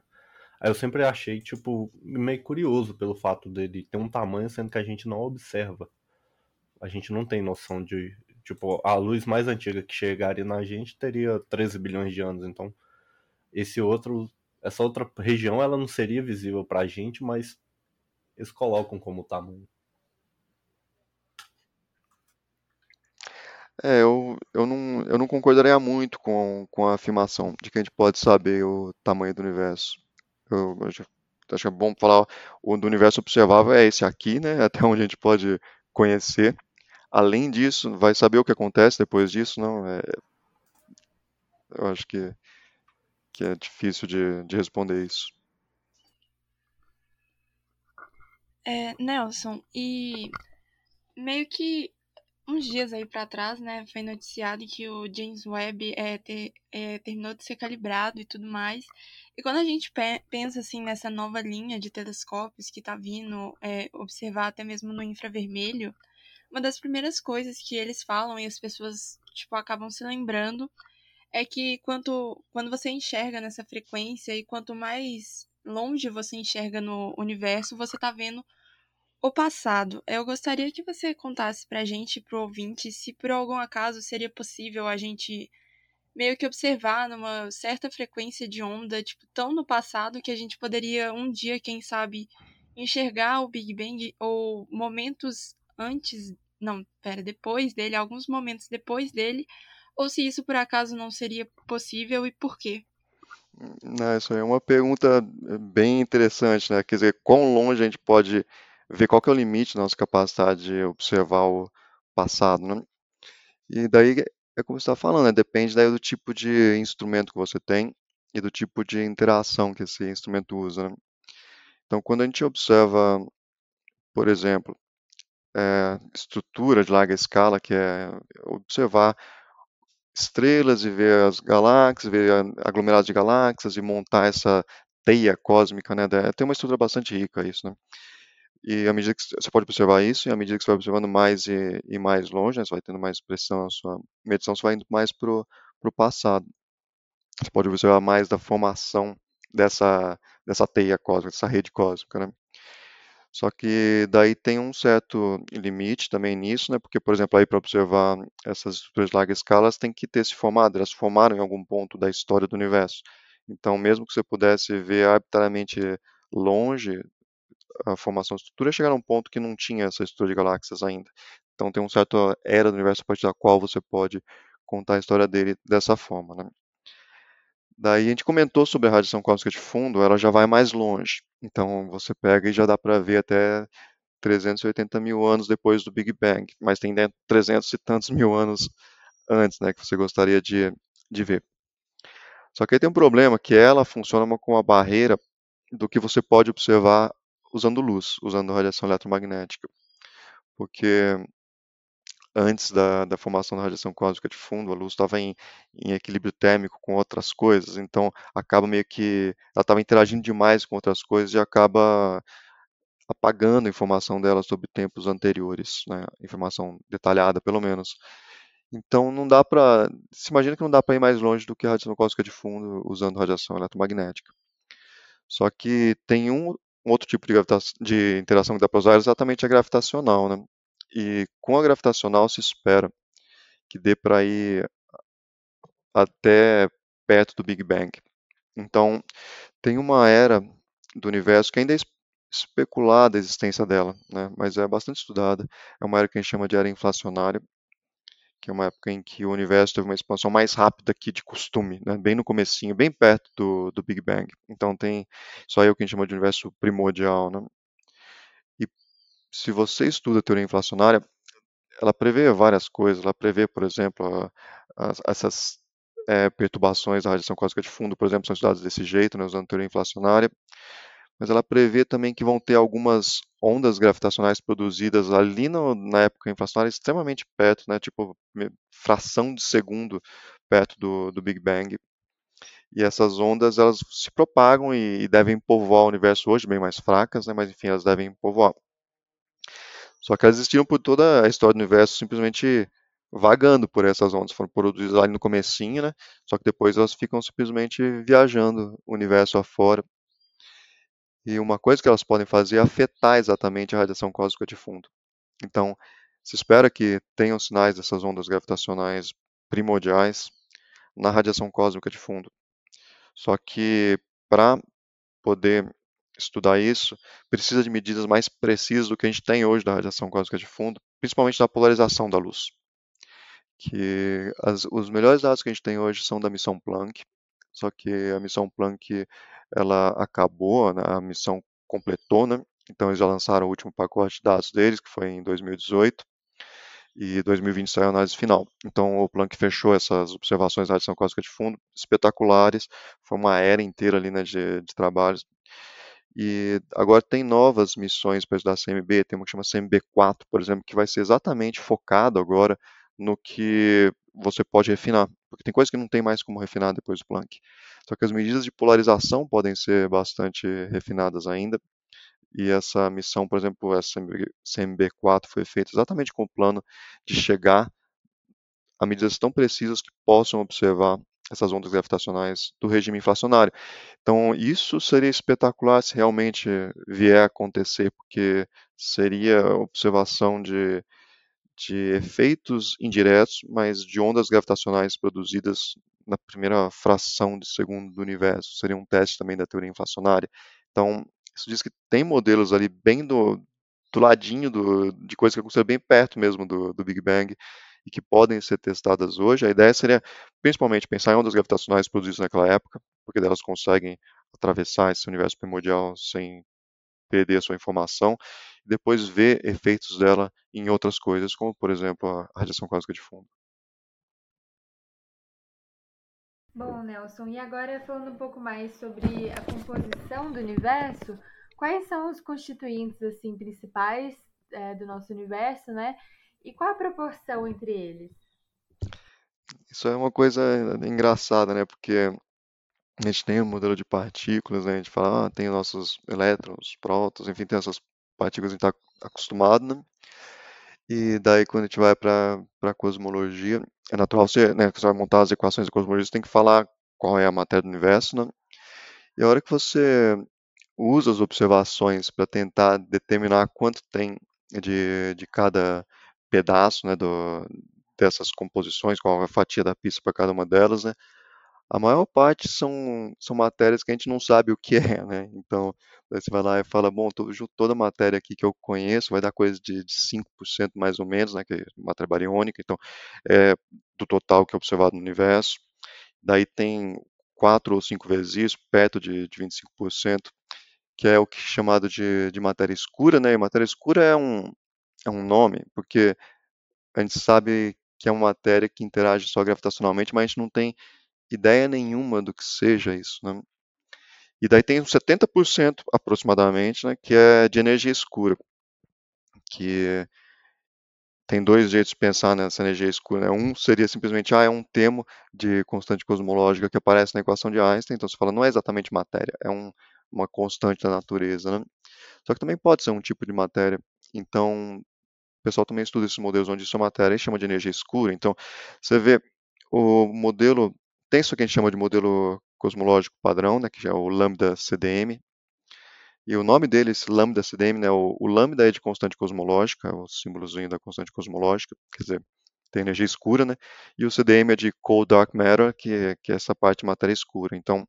Aí eu sempre achei, tipo, meio curioso pelo fato dele ter um tamanho, sendo que a gente não observa. A gente não tem noção de. Tipo, a luz mais antiga que chegaria na gente teria 13 bilhões de anos. Então, esse outro. Essa outra região, ela não seria visível pra gente, mas eles colocam como tamanho. É, eu, eu, não, eu não concordaria muito com, com a afirmação de que a gente pode saber o tamanho do universo. Eu, acho que é bom falar, o do universo observável é esse aqui, né? <laughs> Até onde a gente pode conhecer. Além disso, vai saber o que acontece depois disso, não? É, eu acho que, que é difícil de, de responder isso. É, Nelson, e meio que uns dias aí para trás, né, foi noticiado que o James Webb é, ter, é, terminou de ser calibrado e tudo mais. E quando a gente pe pensa assim nessa nova linha de telescópios que está vindo é, observar até mesmo no infravermelho, uma das primeiras coisas que eles falam e as pessoas tipo acabam se lembrando é que quanto quando você enxerga nessa frequência e quanto mais longe você enxerga no universo, você está vendo o passado. Eu gostaria que você contasse pra gente, pro ouvinte, se por algum acaso seria possível a gente meio que observar numa certa frequência de onda, tipo, tão no passado que a gente poderia um dia, quem sabe, enxergar o Big Bang ou momentos antes, não, pera, depois dele, alguns momentos depois dele, ou se isso por acaso não seria possível e por quê? Não, isso é uma pergunta bem interessante, né? Quer dizer, quão longe a gente pode ver qual que é o limite da nossa capacidade de observar o passado, né? E daí, é como você está falando, né? depende daí do tipo de instrumento que você tem e do tipo de interação que esse instrumento usa. Né? Então, quando a gente observa, por exemplo, é, estrutura de larga escala, que é observar estrelas e ver as galáxias, ver aglomerados de galáxias e montar essa teia cósmica, né? Tem uma estrutura bastante rica isso, né? E à medida que você pode observar isso, e à medida que você vai observando mais e, e mais longe, né, você vai tendo mais pressão, a sua medição você vai indo mais para o passado. Você pode observar mais da formação dessa, dessa teia cósmica, dessa rede cósmica, né? Só que daí tem um certo limite também nisso, né? Porque, por exemplo, para observar essas estruturas de larga escala, elas têm que ter se formado, elas formaram em algum ponto da história do universo. Então, mesmo que você pudesse ver arbitrariamente longe a formação de estrutura, chegar a um ponto que não tinha essa estrutura de galáxias ainda. Então tem um certo era do universo a partir da qual você pode contar a história dele dessa forma, né? Daí a gente comentou sobre a radiação cósmica de fundo, ela já vai mais longe. Então você pega e já dá para ver até 380 mil anos depois do Big Bang, mas tem 300 e tantos mil anos antes, né, que você gostaria de, de ver. Só que aí tem um problema, que ela funciona como uma barreira do que você pode observar usando luz, usando radiação eletromagnética. Porque antes da, da formação da radiação cósmica de fundo, a luz estava em, em, equilíbrio térmico com outras coisas, então acaba meio que ela estava interagindo demais com outras coisas e acaba apagando a informação dela sobre tempos anteriores, né? informação detalhada pelo menos. Então não dá para, se imagina que não dá para ir mais longe do que a radiação cósmica de fundo usando radiação eletromagnética. Só que tem um um outro tipo de, de interação que dá para usar é exatamente a gravitacional, né? E com a gravitacional se espera que dê para ir até perto do Big Bang. Então, tem uma era do universo que ainda é especulada a existência dela, né? mas é bastante estudada. É uma era que a gente chama de era inflacionária, que é uma época em que o universo teve uma expansão mais rápida que de costume, né? bem no comecinho, bem perto do, do Big Bang. Então tem isso aí o que a gente chama de universo primordial. Né? E se você estuda a teoria inflacionária, ela prevê várias coisas. Ela prevê, por exemplo, a, a, essas é, perturbações da radiação cósmica de fundo, por exemplo, são estudadas desse jeito, né, usando teoria inflacionária. Mas ela prevê também que vão ter algumas ondas gravitacionais produzidas ali no, na época inflacionária extremamente perto, né, tipo fração de segundo perto do, do Big Bang. E essas ondas elas se propagam e, e devem povoar o universo hoje, bem mais fracas, né, mas enfim, elas devem povoar. Só que elas existiram por toda a história do universo, simplesmente vagando por essas ondas, foram produzidas ali no comecinho, né? Só que depois elas ficam simplesmente viajando o universo afora. E uma coisa que elas podem fazer é afetar exatamente a radiação cósmica de fundo. Então, se espera que tenham sinais dessas ondas gravitacionais primordiais na radiação cósmica de fundo. Só que para poder estudar isso, precisa de medidas mais precisas do que a gente tem hoje da radiação cósmica de fundo, principalmente da polarização da luz. Que as, os melhores dados que a gente tem hoje são da missão Planck, só que a missão Planck ela acabou, né, a missão completou, né? Então eles já lançaram o último pacote de dados deles, que foi em 2018, e 2020 saiu a análise final. Então o Planck fechou essas observações da radiação cósmica de fundo, espetaculares, foi uma era inteira ali né, de, de trabalhos. E agora tem novas missões para estudar CMB, tem uma que chama CMB4, por exemplo, que vai ser exatamente focado agora no que você pode refinar, porque tem coisas que não tem mais como refinar depois do Planck. Só que as medidas de polarização podem ser bastante refinadas ainda. E essa missão, por exemplo, essa CMB4 foi feita exatamente com o plano de chegar a medidas tão precisas que possam observar essas ondas gravitacionais do regime inflacionário. Então, isso seria espetacular se realmente vier a acontecer, porque seria observação de de efeitos indiretos, mas de ondas gravitacionais produzidas na primeira fração de segundo do universo. Seria um teste também da teoria inflacionária. Então, isso diz que tem modelos ali bem do, do ladinho do, de coisas que aconteceram bem perto mesmo do, do Big Bang e que podem ser testadas hoje. A ideia seria principalmente pensar em ondas gravitacionais produzidas naquela época, porque elas conseguem atravessar esse universo primordial sem perder a sua informação, e depois ver efeitos dela em outras coisas, como por exemplo a radiação cósmica de fundo. Bom, Nelson, e agora falando um pouco mais sobre a composição do universo, quais são os constituintes assim principais é, do nosso universo, né? E qual a proporção entre eles? Isso é uma coisa engraçada, né? Porque a gente tem um modelo de partículas, né? A gente fala, ah, tem nossos elétrons, prótons, enfim, tem essas partículas que a gente está acostumado, né? E daí, quando a gente vai para a cosmologia, é natural você, né, você vai montar as equações da cosmologia, você tem que falar qual é a matéria do universo, né? E a hora que você usa as observações para tentar determinar quanto tem de, de cada pedaço, né, do, dessas composições, qual é a fatia da pista para cada uma delas, né? A maior parte são, são matérias que a gente não sabe o que é, <laughs> né? Então, você vai lá e fala, bom, toda a matéria aqui que eu conheço vai dar coisa de, de 5% mais ou menos, né? Que é matéria bariônica, então, é, do total que é observado no universo. Daí tem quatro ou cinco vezes isso, perto de, de 25%, que é o que é chamado de, de matéria escura, né? E matéria escura é um, é um nome, porque a gente sabe que é uma matéria que interage só gravitacionalmente, mas a gente não tem ideia nenhuma do que seja isso. Né? E daí tem uns 70% aproximadamente, né, que é de energia escura, que tem dois jeitos de pensar nessa energia escura. Né? Um seria simplesmente, ah, é um termo de constante cosmológica que aparece na equação de Einstein, então você fala, não é exatamente matéria, é um, uma constante da natureza. Né? Só que também pode ser um tipo de matéria. Então, o pessoal também estuda esses modelos onde isso é matéria e chama de energia escura. Então, você vê o modelo tem isso que a gente chama de modelo cosmológico padrão, né, que é o lambda CDM. E o nome dele, esse lambda CDM, né, o, o lambda é de constante cosmológica, é o símbolozinho da constante cosmológica, quer dizer, tem energia escura, né? E o CDM é de cold dark matter, que, que é essa parte de matéria escura. Então,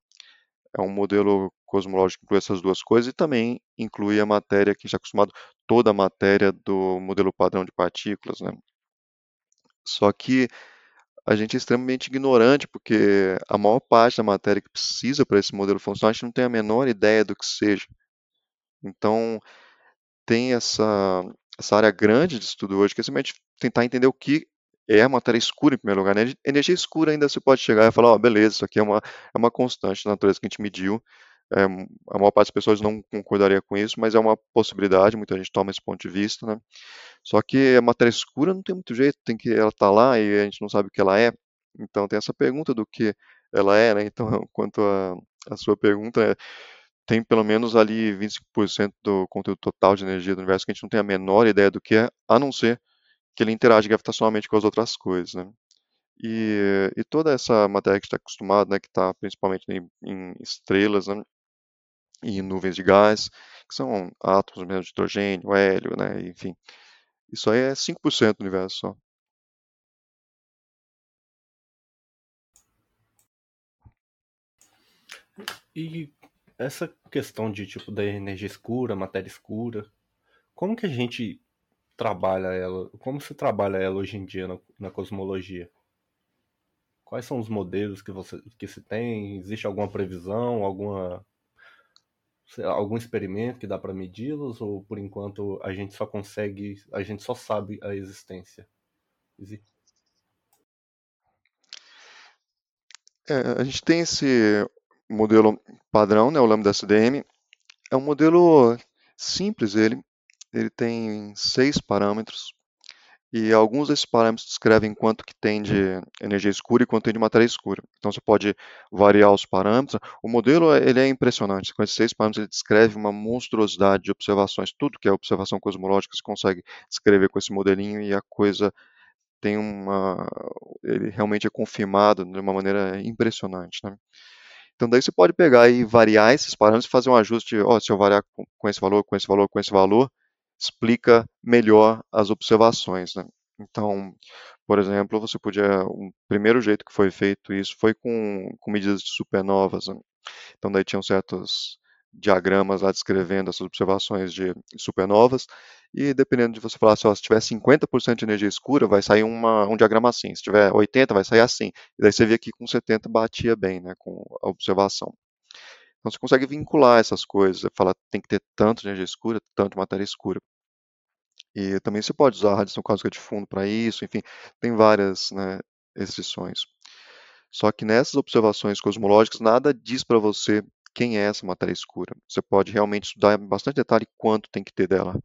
é um modelo cosmológico que inclui essas duas coisas e também inclui a matéria que está acostumado, toda a matéria do modelo padrão de partículas, né? Só que a gente é extremamente ignorante, porque a maior parte da matéria que precisa para esse modelo funcionar, a gente não tem a menor ideia do que seja. Então, tem essa, essa área grande de estudo hoje, que é simplesmente tentar entender o que é a matéria escura, em primeiro lugar. Né? Energia escura ainda você pode chegar e falar, ó, oh, beleza, isso aqui é uma, é uma constante da natureza que a gente mediu, É, a maior parte das pessoas não concordaria com isso, mas é uma possibilidade, muita gente toma esse ponto de vista, né? Só que a matéria escura não tem muito jeito, tem que ela tá lá e a gente não sabe o que ela é. Então tem essa pergunta do que ela é, né? <laughs> Então, quanto a sua pergunta, é, tem pelo menos ali 25% do conteúdo total de energia do universo que a gente não tem a menor ideia do que é, a não ser que ele interage gravitacionalmente com as outras coisas, né? E, e toda essa matéria que está acostumado, né, que está principalmente em, em estrelas, né, e nuvens de gás, que são átomos mesmo de hidrogênio, hélio, né, enfim. Isso aí é 5% do universo só. E essa questão de tipo da energia escura, matéria escura, como que a gente trabalha ela? Como se trabalha ela hoje em dia na, na cosmologia? Quais são os modelos que você que se tem? Existe alguma previsão, alguma algum experimento que dá para medi-los ou por enquanto a gente só consegue, a gente só sabe a existência? É, a gente tem esse modelo padrão, né, o lambda SDM. É um modelo simples, ele, ele tem seis parâmetros e alguns desses parâmetros descrevem quanto que tem de energia escura e quanto tem de matéria escura. Então você pode variar os parâmetros. O modelo ele é impressionante. Com esses seis parâmetros ele descreve uma monstruosidade de observações. Tudo que é observação cosmológica se consegue descrever com esse modelinho e a coisa tem uma, ele realmente é confirmado de uma maneira impressionante, né? Então daí você pode pegar e variar esses parâmetros e fazer um ajuste, ó, se eu variar com, com esse valor, com esse valor, com esse valor, explica melhor as observações. Né? Então, por exemplo, você podia. O primeiro jeito que foi feito isso foi com, com medidas de supernovas. Né? Então, daí tinham certos diagramas lá descrevendo essas observações de supernovas, e dependendo de você falar, se tiver 50% de energia escura, vai sair uma, um diagrama assim, se tiver 80%, vai sair assim. E daí você vê que com 70% batia bem né, com a observação. Então você consegue vincular essas coisas, você fala tem que ter tanto de energia escura, tanto de matéria escura. E também você pode usar a radiação cósmica de fundo para isso, enfim, tem várias né, restrições. Só que nessas observações cosmológicas, nada diz para você quem é essa matéria escura. Você pode realmente estudar em bastante detalhe quanto tem que ter dela.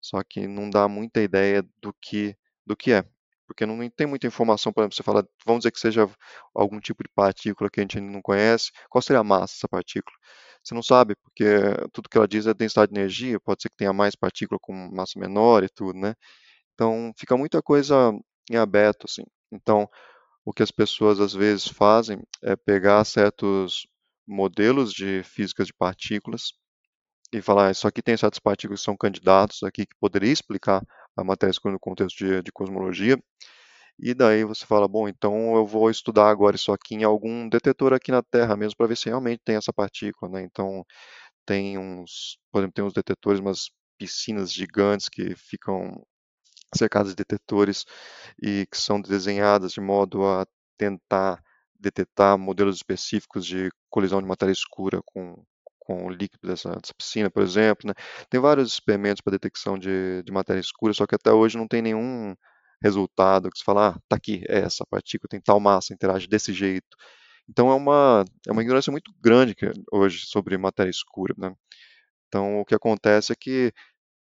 Só que não dá muita ideia do que, do que é. Porque não tem muita informação, por exemplo, você fala, vamos dizer que seja algum tipo de partícula que a gente ainda não conhece, qual seria a massa dessa partícula? Você não sabe, porque tudo que ela diz é densidade de energia, pode ser que tenha mais partícula com massa menor e tudo, né? Então, fica muita coisa em aberto, assim. Então, o que as pessoas às vezes fazem é pegar certos modelos de física de partículas e falar, ah, isso aqui tem certas partículas que são candidatos aqui que poderia explicar a matéria escura no contexto de, de cosmologia. E daí você fala, bom, então eu vou estudar agora isso aqui em algum detetor aqui na Terra mesmo para ver se realmente tem essa partícula, né? Então tem uns, por exemplo, tem uns detetores, umas piscinas gigantes que ficam cercadas de detetores e que são desenhadas de modo a tentar detectar modelos específicos de colisão de matéria escura com, com o líquido dessa, dessa piscina, por exemplo. Né? Tem vários experimentos para detecção de, de matéria escura, só que até hoje não tem nenhum resultado que se fala, ah, tá aqui, é essa partícula tem tal massa, interage desse jeito. Então é uma, é uma ignorância muito grande que, hoje sobre matéria escura. Né? Então o que acontece é que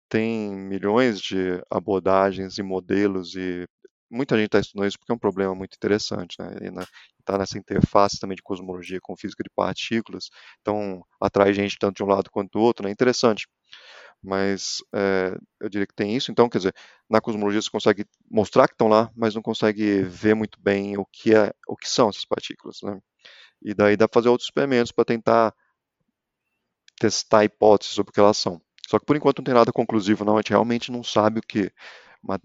tem milhões de abordagens e modelos e muita gente está estudando isso porque é um problema muito interessante, né? Está nessa interface também de cosmologia com física de partículas, então atrai gente tanto de um lado quanto do outro, né? Interessante mas é, eu diria que tem isso. Então, quer dizer, na cosmologia você consegue mostrar que estão lá, mas não consegue ver muito bem o que é, o que são essas partículas, né? E daí dá para fazer outros experimentos para tentar testar hipóteses sobre o que elas são. Só que por enquanto não tem nada conclusivo, não. A gente realmente não sabe o que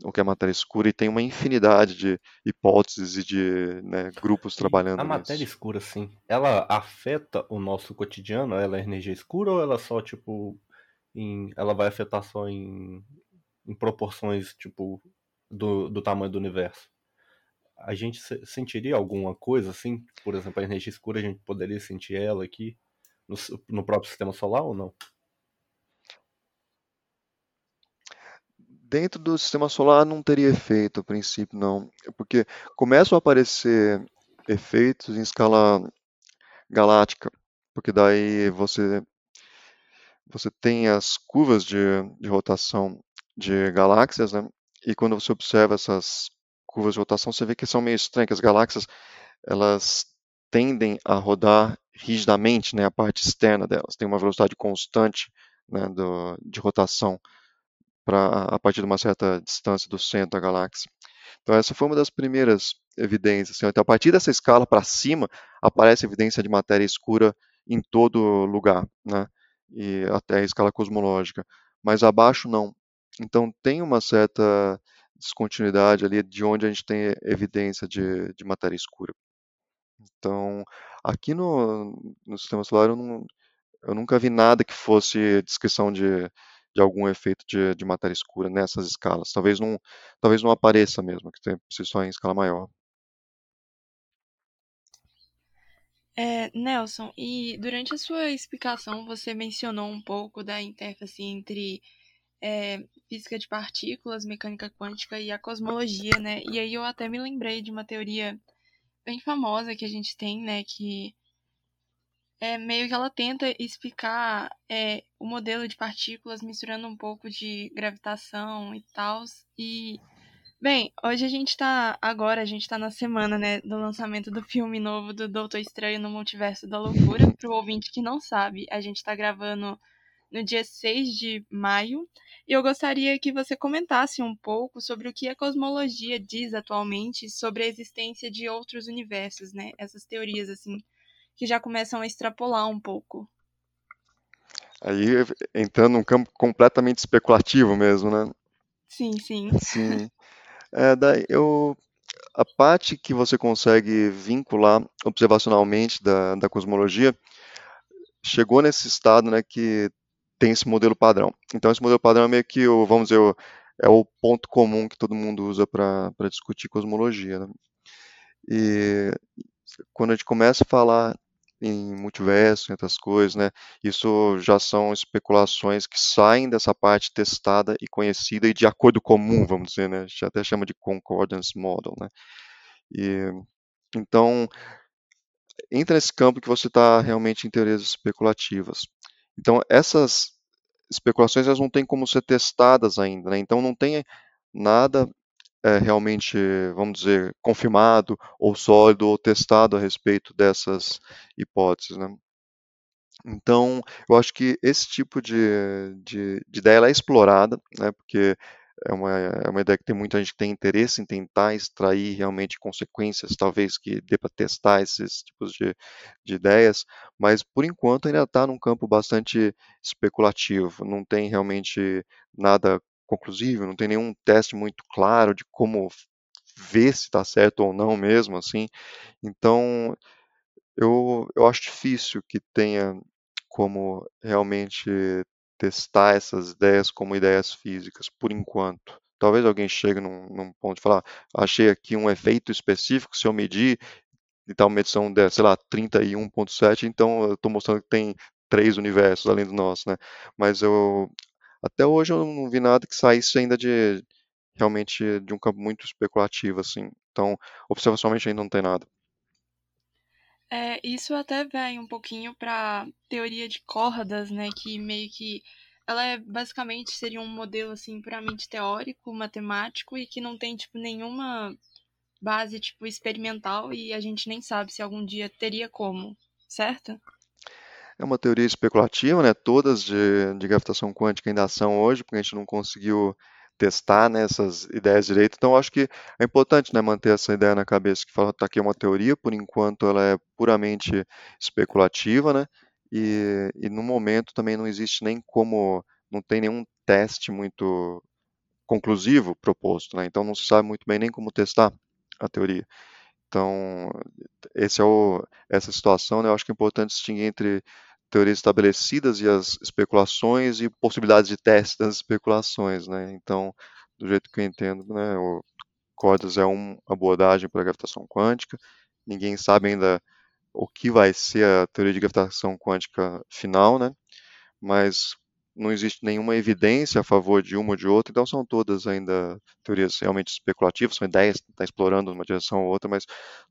o que é matéria escura e tem uma infinidade de hipóteses e de né, grupos trabalhando A matéria nisso. escura, sim, ela afeta o nosso cotidiano? Ela é energia escura ou ela só, tipo, em, ela vai afetar só em, em proporções tipo do, do tamanho do universo. A gente sentiria alguma coisa assim? Por exemplo, a energia escura, a gente poderia sentir ela aqui no, no próprio sistema solar ou não? Dentro do sistema solar não teria efeito, a princípio, não. Porque começam a aparecer efeitos em escala galáctica porque daí você você tem as curvas de, de rotação de galáxias, né? E quando você observa essas curvas de rotação, você vê que são meio estranhas, que as galáxias elas tendem a rodar rigidamente, né, a parte externa delas, tem uma velocidade constante né, do, de rotação para a partir de uma certa distância do centro da galáxia. Então essa foi uma das primeiras evidências. Assim, então, a partir dessa escala para cima aparece evidência de matéria escura em todo lugar, né? E até a escala cosmológica. Mas abaixo não. Então tem uma certa descontinuidade ali de onde a gente tem evidência de, de matéria escura. Então, aqui no, no sistema solar eu, não, eu nunca vi nada que fosse descrição de, de algum efeito de, de matéria escura nessas escalas. Talvez não, talvez não apareça mesmo, que tem se só em escala maior. É, Nelson, e durante a sua explicação você mencionou um pouco da interface entre é, física de partículas, mecânica quântica e a cosmologia, né? E aí eu até me lembrei de uma teoria bem famosa que a gente tem, né? Que é meio que ela tenta explicar é, o modelo de partículas misturando um pouco de gravitação e tal. E Bem, hoje a gente tá. Agora a gente tá na semana, né, do lançamento do filme novo do Doutor Estranho no Multiverso da Loucura. Pro ouvinte que não sabe, a gente tá gravando no dia 6 de maio. E eu gostaria que você comentasse um pouco sobre o que a cosmologia diz atualmente sobre a existência de outros universos, né? Essas teorias, assim, que já começam a extrapolar um pouco. Aí entrando num campo completamente especulativo mesmo, né? Sim, sim. Sim. <laughs> É, daí eu, a parte que você consegue vincular observacionalmente da, da cosmologia chegou nesse estado né, que tem esse modelo padrão. Então, esse modelo padrão é meio que, o, vamos dizer, o, é o ponto comum que todo mundo usa para discutir cosmologia. Né? E quando a gente começa a falar em multiverso, em outras coisas, né? Isso já são especulações que saem dessa parte testada e conhecida e de acordo comum, vamos dizer, né? A gente até chama de concordance model, né? E então entra nesse campo que você está realmente em teorias especulativas. Então essas especulações elas não têm como ser testadas ainda, né? Então não tem nada é, realmente, vamos dizer, confirmado ou sólido ou testado a respeito dessas hipóteses. Né? Então, eu acho que esse tipo de, de, de ideia é explorada, né, porque é uma, é uma ideia que tem muita gente que tem interesse em tentar extrair realmente consequências, talvez que dê para testar esses tipos de, de ideias, mas por enquanto ainda está num campo bastante especulativo, não tem realmente nada conclusivo, não tem nenhum teste muito claro de como ver se está certo ou não mesmo, assim. Então, eu, eu acho difícil que tenha como realmente testar essas ideias como ideias físicas, por enquanto. Talvez alguém chegue num, num ponto de falar, achei aqui um efeito específico, se eu medir e tal medição de, sei lá, 31.7, então eu estou mostrando que tem três universos além do nosso, né? Mas eu até hoje eu não vi nada que saísse ainda de realmente de um campo muito especulativo, assim. Então, observacionalmente ainda não tem nada. É, isso até vem um pouquinho para teoria de cordas, né, que meio que ela é basicamente seria um modelo assim puramente teórico, matemático e que não tem tipo nenhuma base tipo experimental e a gente nem sabe se algum dia teria como, certo? É uma teoria especulativa, né? Todas de, de gravitação quântica ainda são hoje, porque a gente não conseguiu testar né, essas ideias direito. Então, acho que é importante né, manter essa ideia na cabeça, que fala tá aqui é uma teoria, por enquanto ela é puramente especulativa, né? E, e no momento também não existe nem como, não tem nenhum teste muito conclusivo proposto, né? Então não se sabe muito bem nem como testar a teoria. Então, esse é o, essa situação, né, eu acho que é importante distinguir entre teorias estabelecidas e as especulações e possibilidades de teste das especulações, né? Então, do jeito que eu entendo, né, o cordas é uma abordagem para a gravitação quântica. Ninguém sabe ainda o que vai ser a teoria de gravitação quântica final, né? Mas não existe nenhuma evidência a favor de uma ou de outra, então são todas ainda teorias realmente especulativas, são ideias que estão explorando uma direção ou outra, mas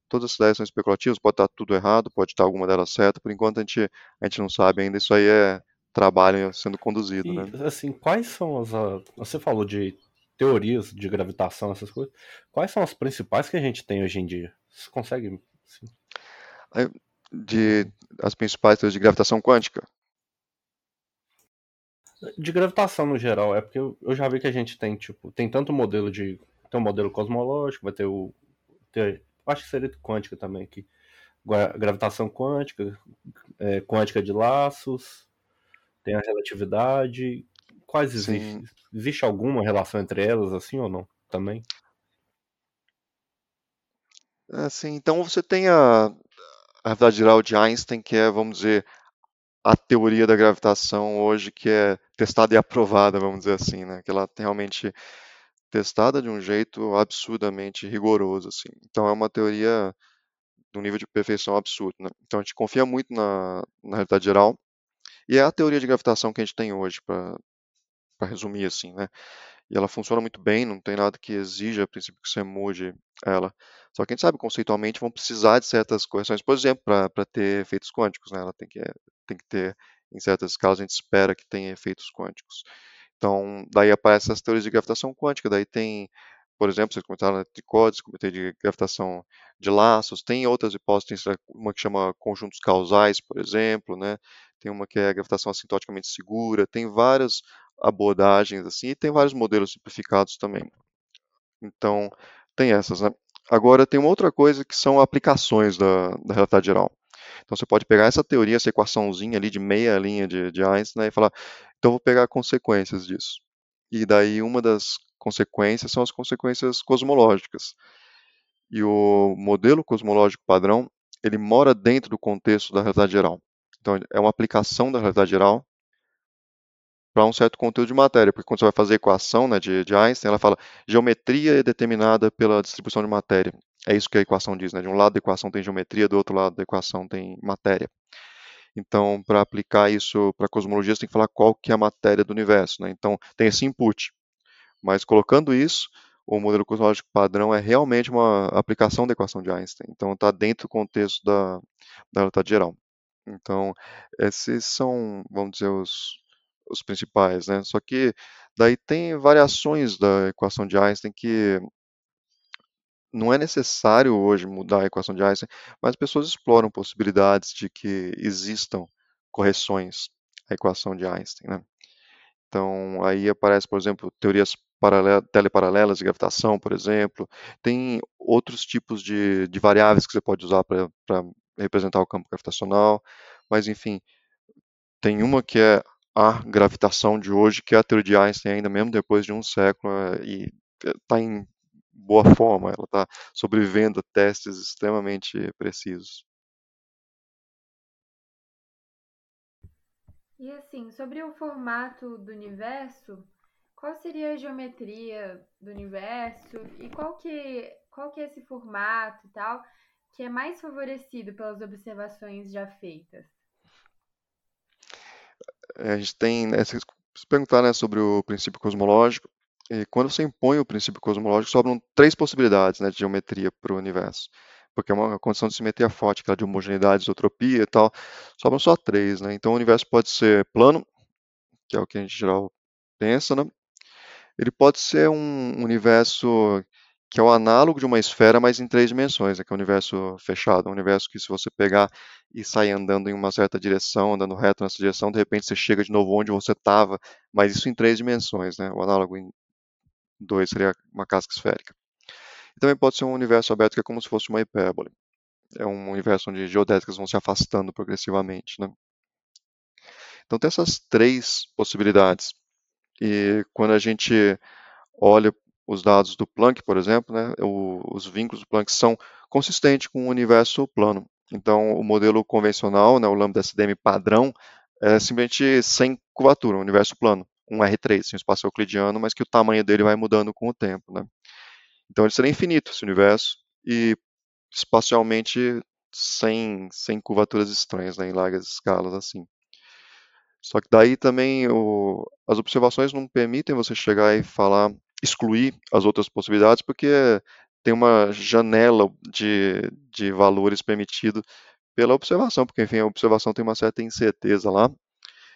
todas as ideias são especulativas, pode estar tudo errado, pode estar alguma delas certa, por enquanto a gente, a gente não sabe ainda, isso aí é trabalho sendo conduzido, E, né? assim, quais são as. Você falou de teorias de gravitação, essas coisas. Quais são as principais que a gente tem hoje em dia? Você consegue. assim, De as principais teorias de gravitação quântica, De gravitação no geral, é porque eu eu já vi que a gente tem, tipo, tem tanto modelo de. Tem um modelo cosmológico, vai ter o. ter- acho que seria quântica também, que gravitação quântica, é, quântica de laços, tem a relatividade. Quais existem? Existe alguma relação entre elas, assim ou não? Também? Assim, então você tem a, a gravidade geral de Einstein, que é, vamos dizer, a teoria da gravitação hoje que é testada e aprovada, vamos dizer assim, né? Que ela é realmente testada de um jeito absurdamente rigoroso, assim. Então é uma teoria de um nível de perfeição absurdo, né? Então a gente confia muito na, na realidade geral e é a teoria de gravitação que a gente tem hoje, para resumir assim, né? E ela funciona muito bem, não tem nada que exija a princípio que você mude ela. Só que a gente sabe conceitualmente vão precisar de certas correções, por exemplo, para ter efeitos quânticos, né? Ela tem que, tem que ter, em certas escalas, a gente espera que tenha efeitos quânticos. Então, daí aparecem as teorias de gravitação quântica, daí tem, por exemplo, vocês comentaram né, de códigos, comentei de gravitação de laços, tem outras hipóteses, tem uma que chama conjuntos causais, por exemplo, né? Tem uma que é gravitação assintoticamente segura, tem várias abordagens assim, e tem vários modelos simplificados também. Então, tem essas, né? Agora, tem uma outra coisa que são aplicações da, da realidade geral. Então, você pode pegar essa teoria, essa equaçãozinha ali de meia linha de, de Einstein né, e falar, então vou pegar consequências disso. E daí, uma das consequências são as consequências cosmológicas. E o modelo cosmológico padrão, ele mora dentro do contexto da realidade geral. Então, é uma aplicação da realidade geral para um certo conteúdo de matéria, porque quando você vai fazer a equação né, de, de Einstein, ela fala geometria é determinada pela distribuição de matéria. É isso que a equação diz, né? De um lado da equação tem geometria, do outro lado da equação tem matéria. Então, para aplicar isso para cosmologia, você tem que falar qual que é a matéria do universo, né? Então, tem esse input. Mas colocando isso, o modelo cosmológico padrão é realmente uma aplicação da equação de Einstein. Então, está dentro do contexto da, da geral. Então, esses são, vamos dizer, os, os principais, né? Só que daí tem variações da equação de Einstein que não é necessário hoje mudar a equação de Einstein, mas as pessoas exploram possibilidades de que existam correções à equação de Einstein, né? Então, aí aparece, por exemplo, teorias teleparalelas de gravitação, por exemplo. Tem outros tipos de, de variáveis que você pode usar para representar o campo gravitacional, mas enfim, tem uma que é a gravitação de hoje, que é a teoria de Einstein, ainda mesmo depois de um século, é, e está em boa forma, ela está sobrevivendo a testes extremamente precisos. E assim, sobre o formato do universo, qual seria a geometria do universo e qual que, qual que é esse formato e tal que é mais favorecido pelas observações já feitas? É, a gente tem, né, se perguntar né, sobre o princípio cosmológico, quando você impõe o princípio cosmológico, sobram três possibilidades né, de geometria para o universo. Porque é uma condição de simetria forte, aquela de homogeneidade, isotropia e tal. Sobram só três. Né? Então o universo pode ser plano, que é o que a gente em geral pensa. Né? Ele pode ser um universo que é o análogo de uma esfera, mas em três dimensões, né, que é o universo fechado, um universo que se você pegar e sair andando em uma certa direção, andando reto nessa direção, de repente você chega de novo onde você estava, mas isso em três dimensões, né, o análogo em dois seria uma casca esférica. E também pode ser um universo aberto que é como se fosse uma hipérbole, é um universo onde geodésicas vão se afastando progressivamente, né. Então tem essas três possibilidades, e quando a gente olha os dados do Planck, por exemplo, né, o, os vínculos do Planck são consistentes com o universo plano. Então, o modelo convencional, né, o lambda SDM padrão, é simplesmente sem curvatura, um universo plano, um R3, um espaço euclidiano, mas que o tamanho dele vai mudando com o tempo. Né? Então, ele seria infinito, esse universo, e espacialmente sem, sem curvaturas estranhas, né, em largas escalas assim. Só que daí também o, as observações não permitem você chegar e falar, excluir as outras possibilidades, porque tem uma janela de, de valores permitido pela observação, porque enfim, a observação tem uma certa incerteza lá,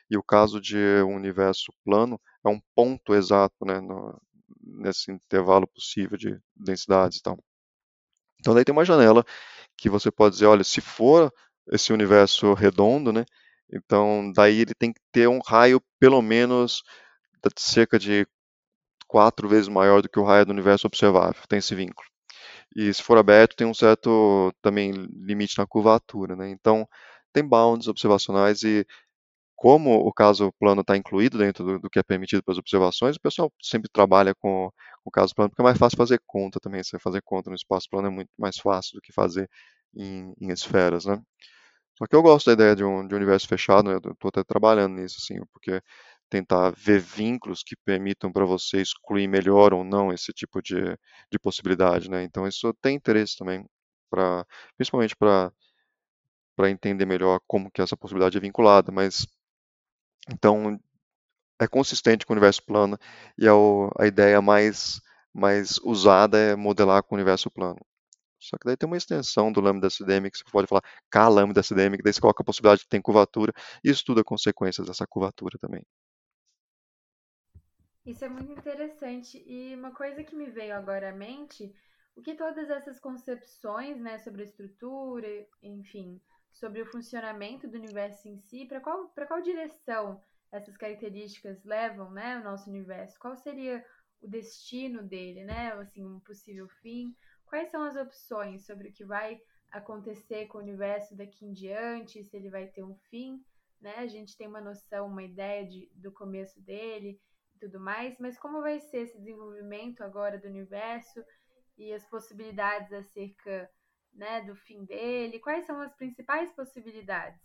e o caso de um universo plano é um ponto exato né, no, nesse intervalo possível de densidades e tal. Então daí tem uma janela que você pode dizer, olha, se for esse universo redondo, né, então daí ele tem que ter um raio pelo menos de cerca de quatro vezes maior do que o raio do universo observável, tem esse vínculo. E se for aberto, tem um certo também limite na curvatura, né? Então tem bounds observacionais e como o caso plano está incluído dentro do, do, que é permitido para as observações, o pessoal sempre trabalha com o caso plano, porque é mais fácil fazer conta também. Você fazer conta no espaço plano é muito mais fácil do que fazer em, em esferas, né? Só que eu gosto da ideia de um, de um universo fechado, né? eu estou até trabalhando nisso, assim, porque tentar ver vínculos que permitam para você excluir melhor ou não esse tipo de, de possibilidade, né? Então isso tem interesse também, principalmente para para entender melhor como que essa possibilidade é vinculada, mas então, é consistente com o universo plano e a, é a ideia mais, mais usada é modelar com o universo plano. Só que daí tem uma extensão do lambda SDM que você pode falar K lambda SDM, que daí você coloca a possibilidade de ter curvatura e estuda consequências dessa curvatura também. Isso é muito interessante. E uma coisa que me veio agora à mente, o que todas essas concepções né, sobre a estrutura, enfim, sobre o funcionamento do universo em si, para qual, qual direção essas características levam né, o nosso universo? Qual seria o destino dele, né? Assim, um possível fim? Quais são as opções sobre o que vai acontecer com o universo daqui em diante, se ele vai ter um fim, né? A gente tem uma noção, uma ideia de, do começo dele e tudo mais, mas como vai ser esse desenvolvimento agora do universo e as possibilidades acerca né, do fim dele? Quais são as principais possibilidades?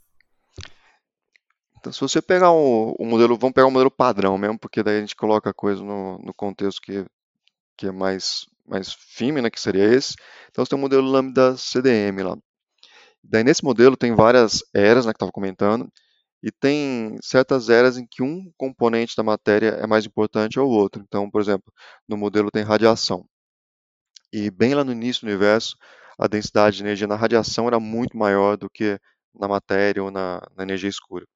Então, se você pegar o, modelo, vamos pegar o modelo padrão mesmo, porque daí a gente coloca a coisa no, no contexto que, que é mais, mais firme, né, que seria esse. Então, você tem o modelo lambda CDM lá. Daí, nesse modelo, tem várias eras, né, que estava comentando, e tem certas eras em que um componente da matéria é mais importante ou o outro. Então, por exemplo, no modelo tem radiação. E bem lá no início do universo, a densidade de energia na radiação era muito maior do que na matéria ou na, na energia escura.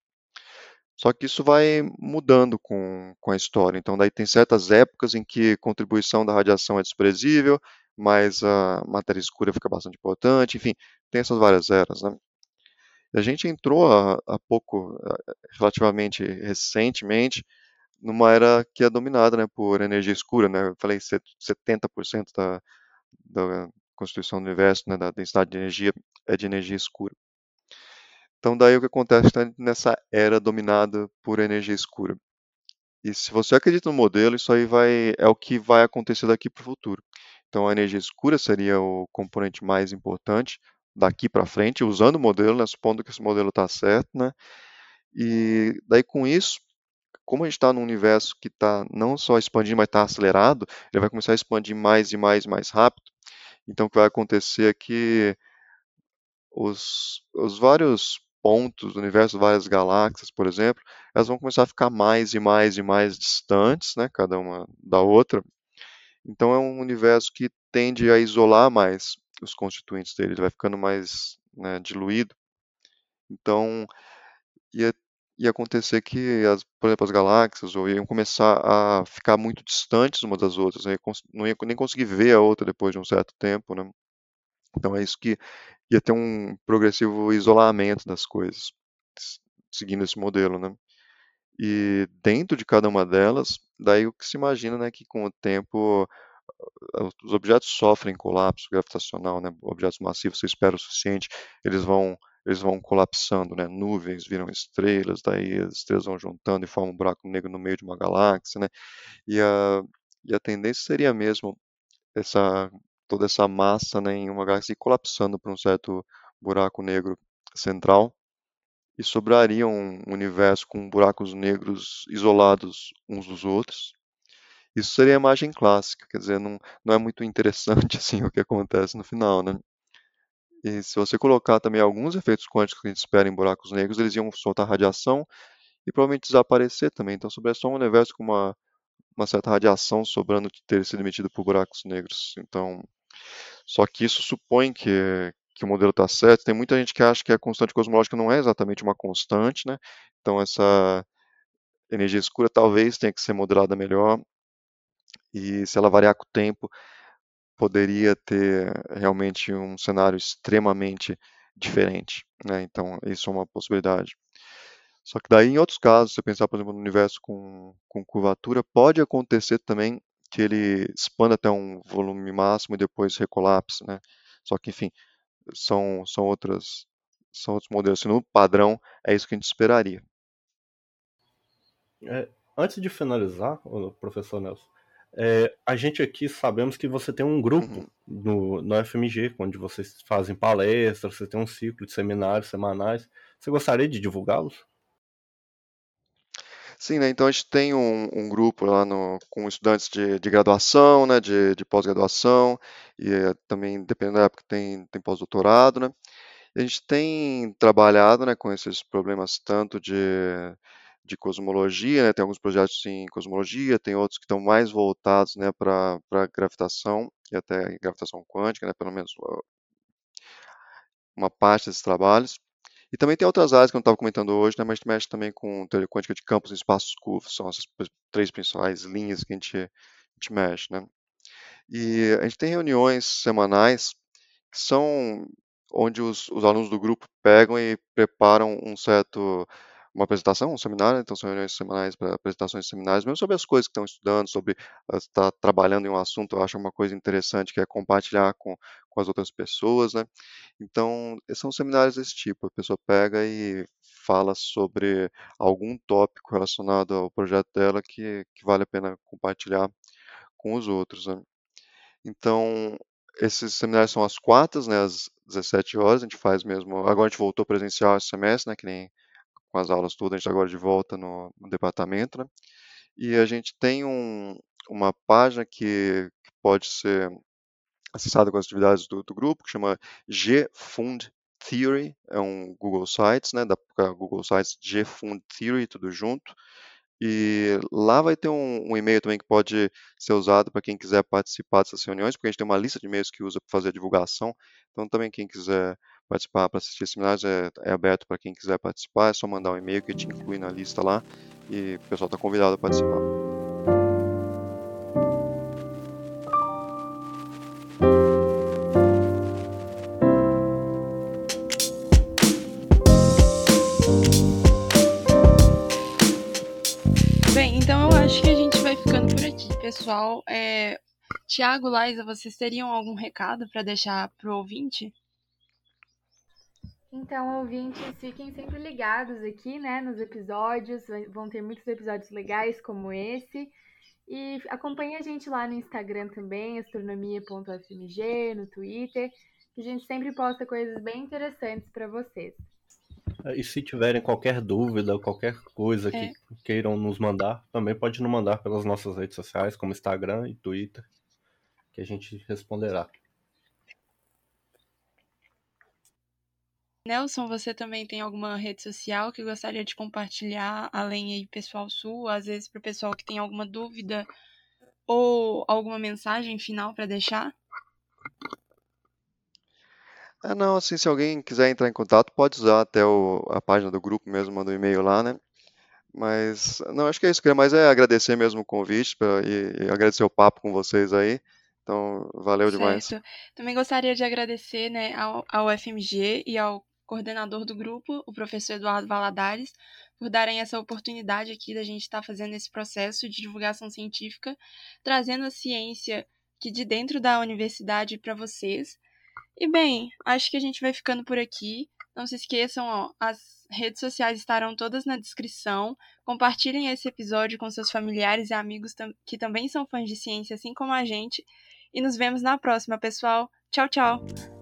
Só que isso vai mudando com, com a história. Então, daí tem certas épocas em que a contribuição da radiação é desprezível, mas a matéria escura fica bastante importante. Enfim, tem essas várias eras. Né? A gente entrou há, há pouco, relativamente recentemente, numa era que é dominada né, por energia escura. Né? Eu falei 70% da, da constituição do universo, né, da densidade de energia, é de energia escura. Então, daí o que acontece está nessa era dominada por energia escura. E se você acredita no modelo, isso aí vai, é o que vai acontecer daqui para o futuro. Então, a energia escura seria o componente mais importante daqui para frente, usando o modelo, né, supondo que esse modelo está certo. Né, e daí, com isso, como a gente está num universo que está não só expandindo, mas está acelerado, ele vai começar a expandir mais e mais mais rápido. Então, o que vai acontecer é que os, os vários pontos do universo, várias galáxias, por exemplo, elas vão começar a ficar mais e mais e mais distantes, né, cada uma da outra. Então, é um universo que tende a isolar mais os constituintes dele, ele vai ficando mais né, diluído. Então, ia, ia acontecer que, as, por exemplo, as galáxias ou iam começar a ficar muito distantes umas das outras, né? não ia nem conseguir ver a outra depois de um certo tempo. Né? Então, é isso que ia ter um progressivo isolamento das coisas, seguindo esse modelo. Né? E dentro de cada uma delas, daí o que se imagina né, que com o tempo os objetos sofrem colapso gravitacional, né? Objetos massivos, você espera o suficiente, eles vão eles vão colapsando, né? Nuvens viram estrelas, daí as estrelas vão juntando e formam um buraco negro no meio de uma galáxia, né? E a, e a tendência seria mesmo essa toda essa massa né, em uma galáxia colapsando para um certo buraco negro central e sobraria um universo com buracos negros isolados uns dos outros isso seria a imagem clássica, quer dizer, não, não é muito interessante <laughs> assim o que acontece no final, né? E se você colocar também alguns efeitos quânticos que a gente espera em buracos negros, eles iam soltar radiação e provavelmente desaparecer também. Então, sobre só um universo com uma, uma certa radiação sobrando de ter sido emitido por buracos negros. Então, só que isso supõe que, que o modelo está certo. Tem muita gente que acha que a constante cosmológica não é exatamente uma constante, né? Então, essa energia escura talvez tenha que ser modelada melhor. E se ela variar com o tempo, poderia ter realmente um cenário extremamente diferente. Né? Então, isso é uma possibilidade. Só que daí, em outros casos, se pensar, por exemplo, no universo com, com curvatura, pode acontecer também que ele expanda até um volume máximo e depois recolapse, né? Só que, enfim, são, são, outras, são outros modelos. Assim, no padrão, é isso que a gente esperaria. É, antes de finalizar, professor Nelson, é, a gente aqui sabemos que você tem um grupo uhum. no, no FMG, onde vocês fazem palestras, você tem um ciclo de seminários semanais. Você gostaria de divulgá-los? Sim, né? Então a gente tem um, um grupo lá no, com estudantes de, de graduação, né? De, de pós-graduação e eh, também, dependendo da época, tem, tem pós-doutorado, né? A gente tem trabalhado, né, com esses problemas tanto de de cosmologia, né? tem alguns projetos em cosmologia, tem outros que estão mais voltados né, para gravitação e até gravitação quântica, né, pelo menos uma parte desses trabalhos. E também tem outras áreas que eu não estava comentando hoje, né, mas mexe também com teoria quântica de campos em espaços curvos, são essas três principais linhas que a gente, a gente mexe. Né. E a gente tem reuniões semanais que são onde os, os alunos do grupo pegam e preparam um certo uma apresentação, um seminário, então são reuniões semanais para apresentações de seminários, mesmo sobre as coisas que estão estudando, sobre estar tá trabalhando em um assunto, eu acho uma coisa interessante que é compartilhar com, com as outras pessoas, né? Então, são seminários desse tipo, a pessoa pega e fala sobre algum tópico relacionado ao projeto dela que, que vale a pena compartilhar com os outros, né? Então, esses seminários são às quartas, né, às 17 horas, a gente faz mesmo, agora a gente voltou presencial esse semestre, né, que nem com as aulas todas, a gente está agora de volta no, no departamento, né? E a gente tem um, uma página que, que, pode ser acessada com as atividades do, do grupo, que chama GFund Theory, é um Google Sites, né? Da Google Sites GFund Theory, tudo junto. E lá vai ter um, um e-mail também que pode ser usado para quem quiser participar dessas reuniões, porque a gente tem uma lista de e-mails que usa para fazer a divulgação. Então, também quem quiser participar para assistir seminários é, é aberto para quem quiser participar, é só mandar um e-mail que te inclui na lista lá e o pessoal está convidado a participar. Bem, então eu acho que a gente vai ficando por aqui, pessoal. É... Tiago, Laisa, vocês teriam algum recado para deixar para o ouvinte? Então, ouvintes, fiquem sempre ligados aqui, né, nos episódios. Vão ter muitos episódios legais como esse. E acompanhe a gente lá no Instagram também, astronomia.fmg, no Twitter, que a gente sempre posta coisas bem interessantes para vocês. E se tiverem qualquer dúvida, qualquer coisa é. que queiram nos mandar, também pode nos mandar pelas nossas redes sociais, como Instagram e Twitter, que a gente responderá. Nelson, você também tem alguma rede social que gostaria de compartilhar, além aí pessoal sua, às vezes para o pessoal que tem alguma dúvida ou alguma mensagem final para deixar? Ah, não, assim, se alguém quiser entrar em contato, pode usar até o, a página do grupo mesmo, manda um e-mail lá, né? Mas, não, acho que é isso. Queria mais é agradecer mesmo o convite pra, e, e agradecer o papo com vocês aí. Então, valeu certo. demais. Também gostaria de agradecer né, ao, ao FMG e ao coordenador do grupo, o professor Eduardo Valadares, por darem essa oportunidade aqui da gente estar tá fazendo esse processo de divulgação científica, trazendo a ciência que de dentro da universidade para vocês. E bem, acho que a gente vai ficando por aqui. Não se esqueçam, ó, as redes sociais estarão todas na descrição. Compartilhem esse episódio com seus familiares e amigos que também são fãs de ciência, assim como a gente. E nos vemos na próxima, pessoal. Tchau, tchau!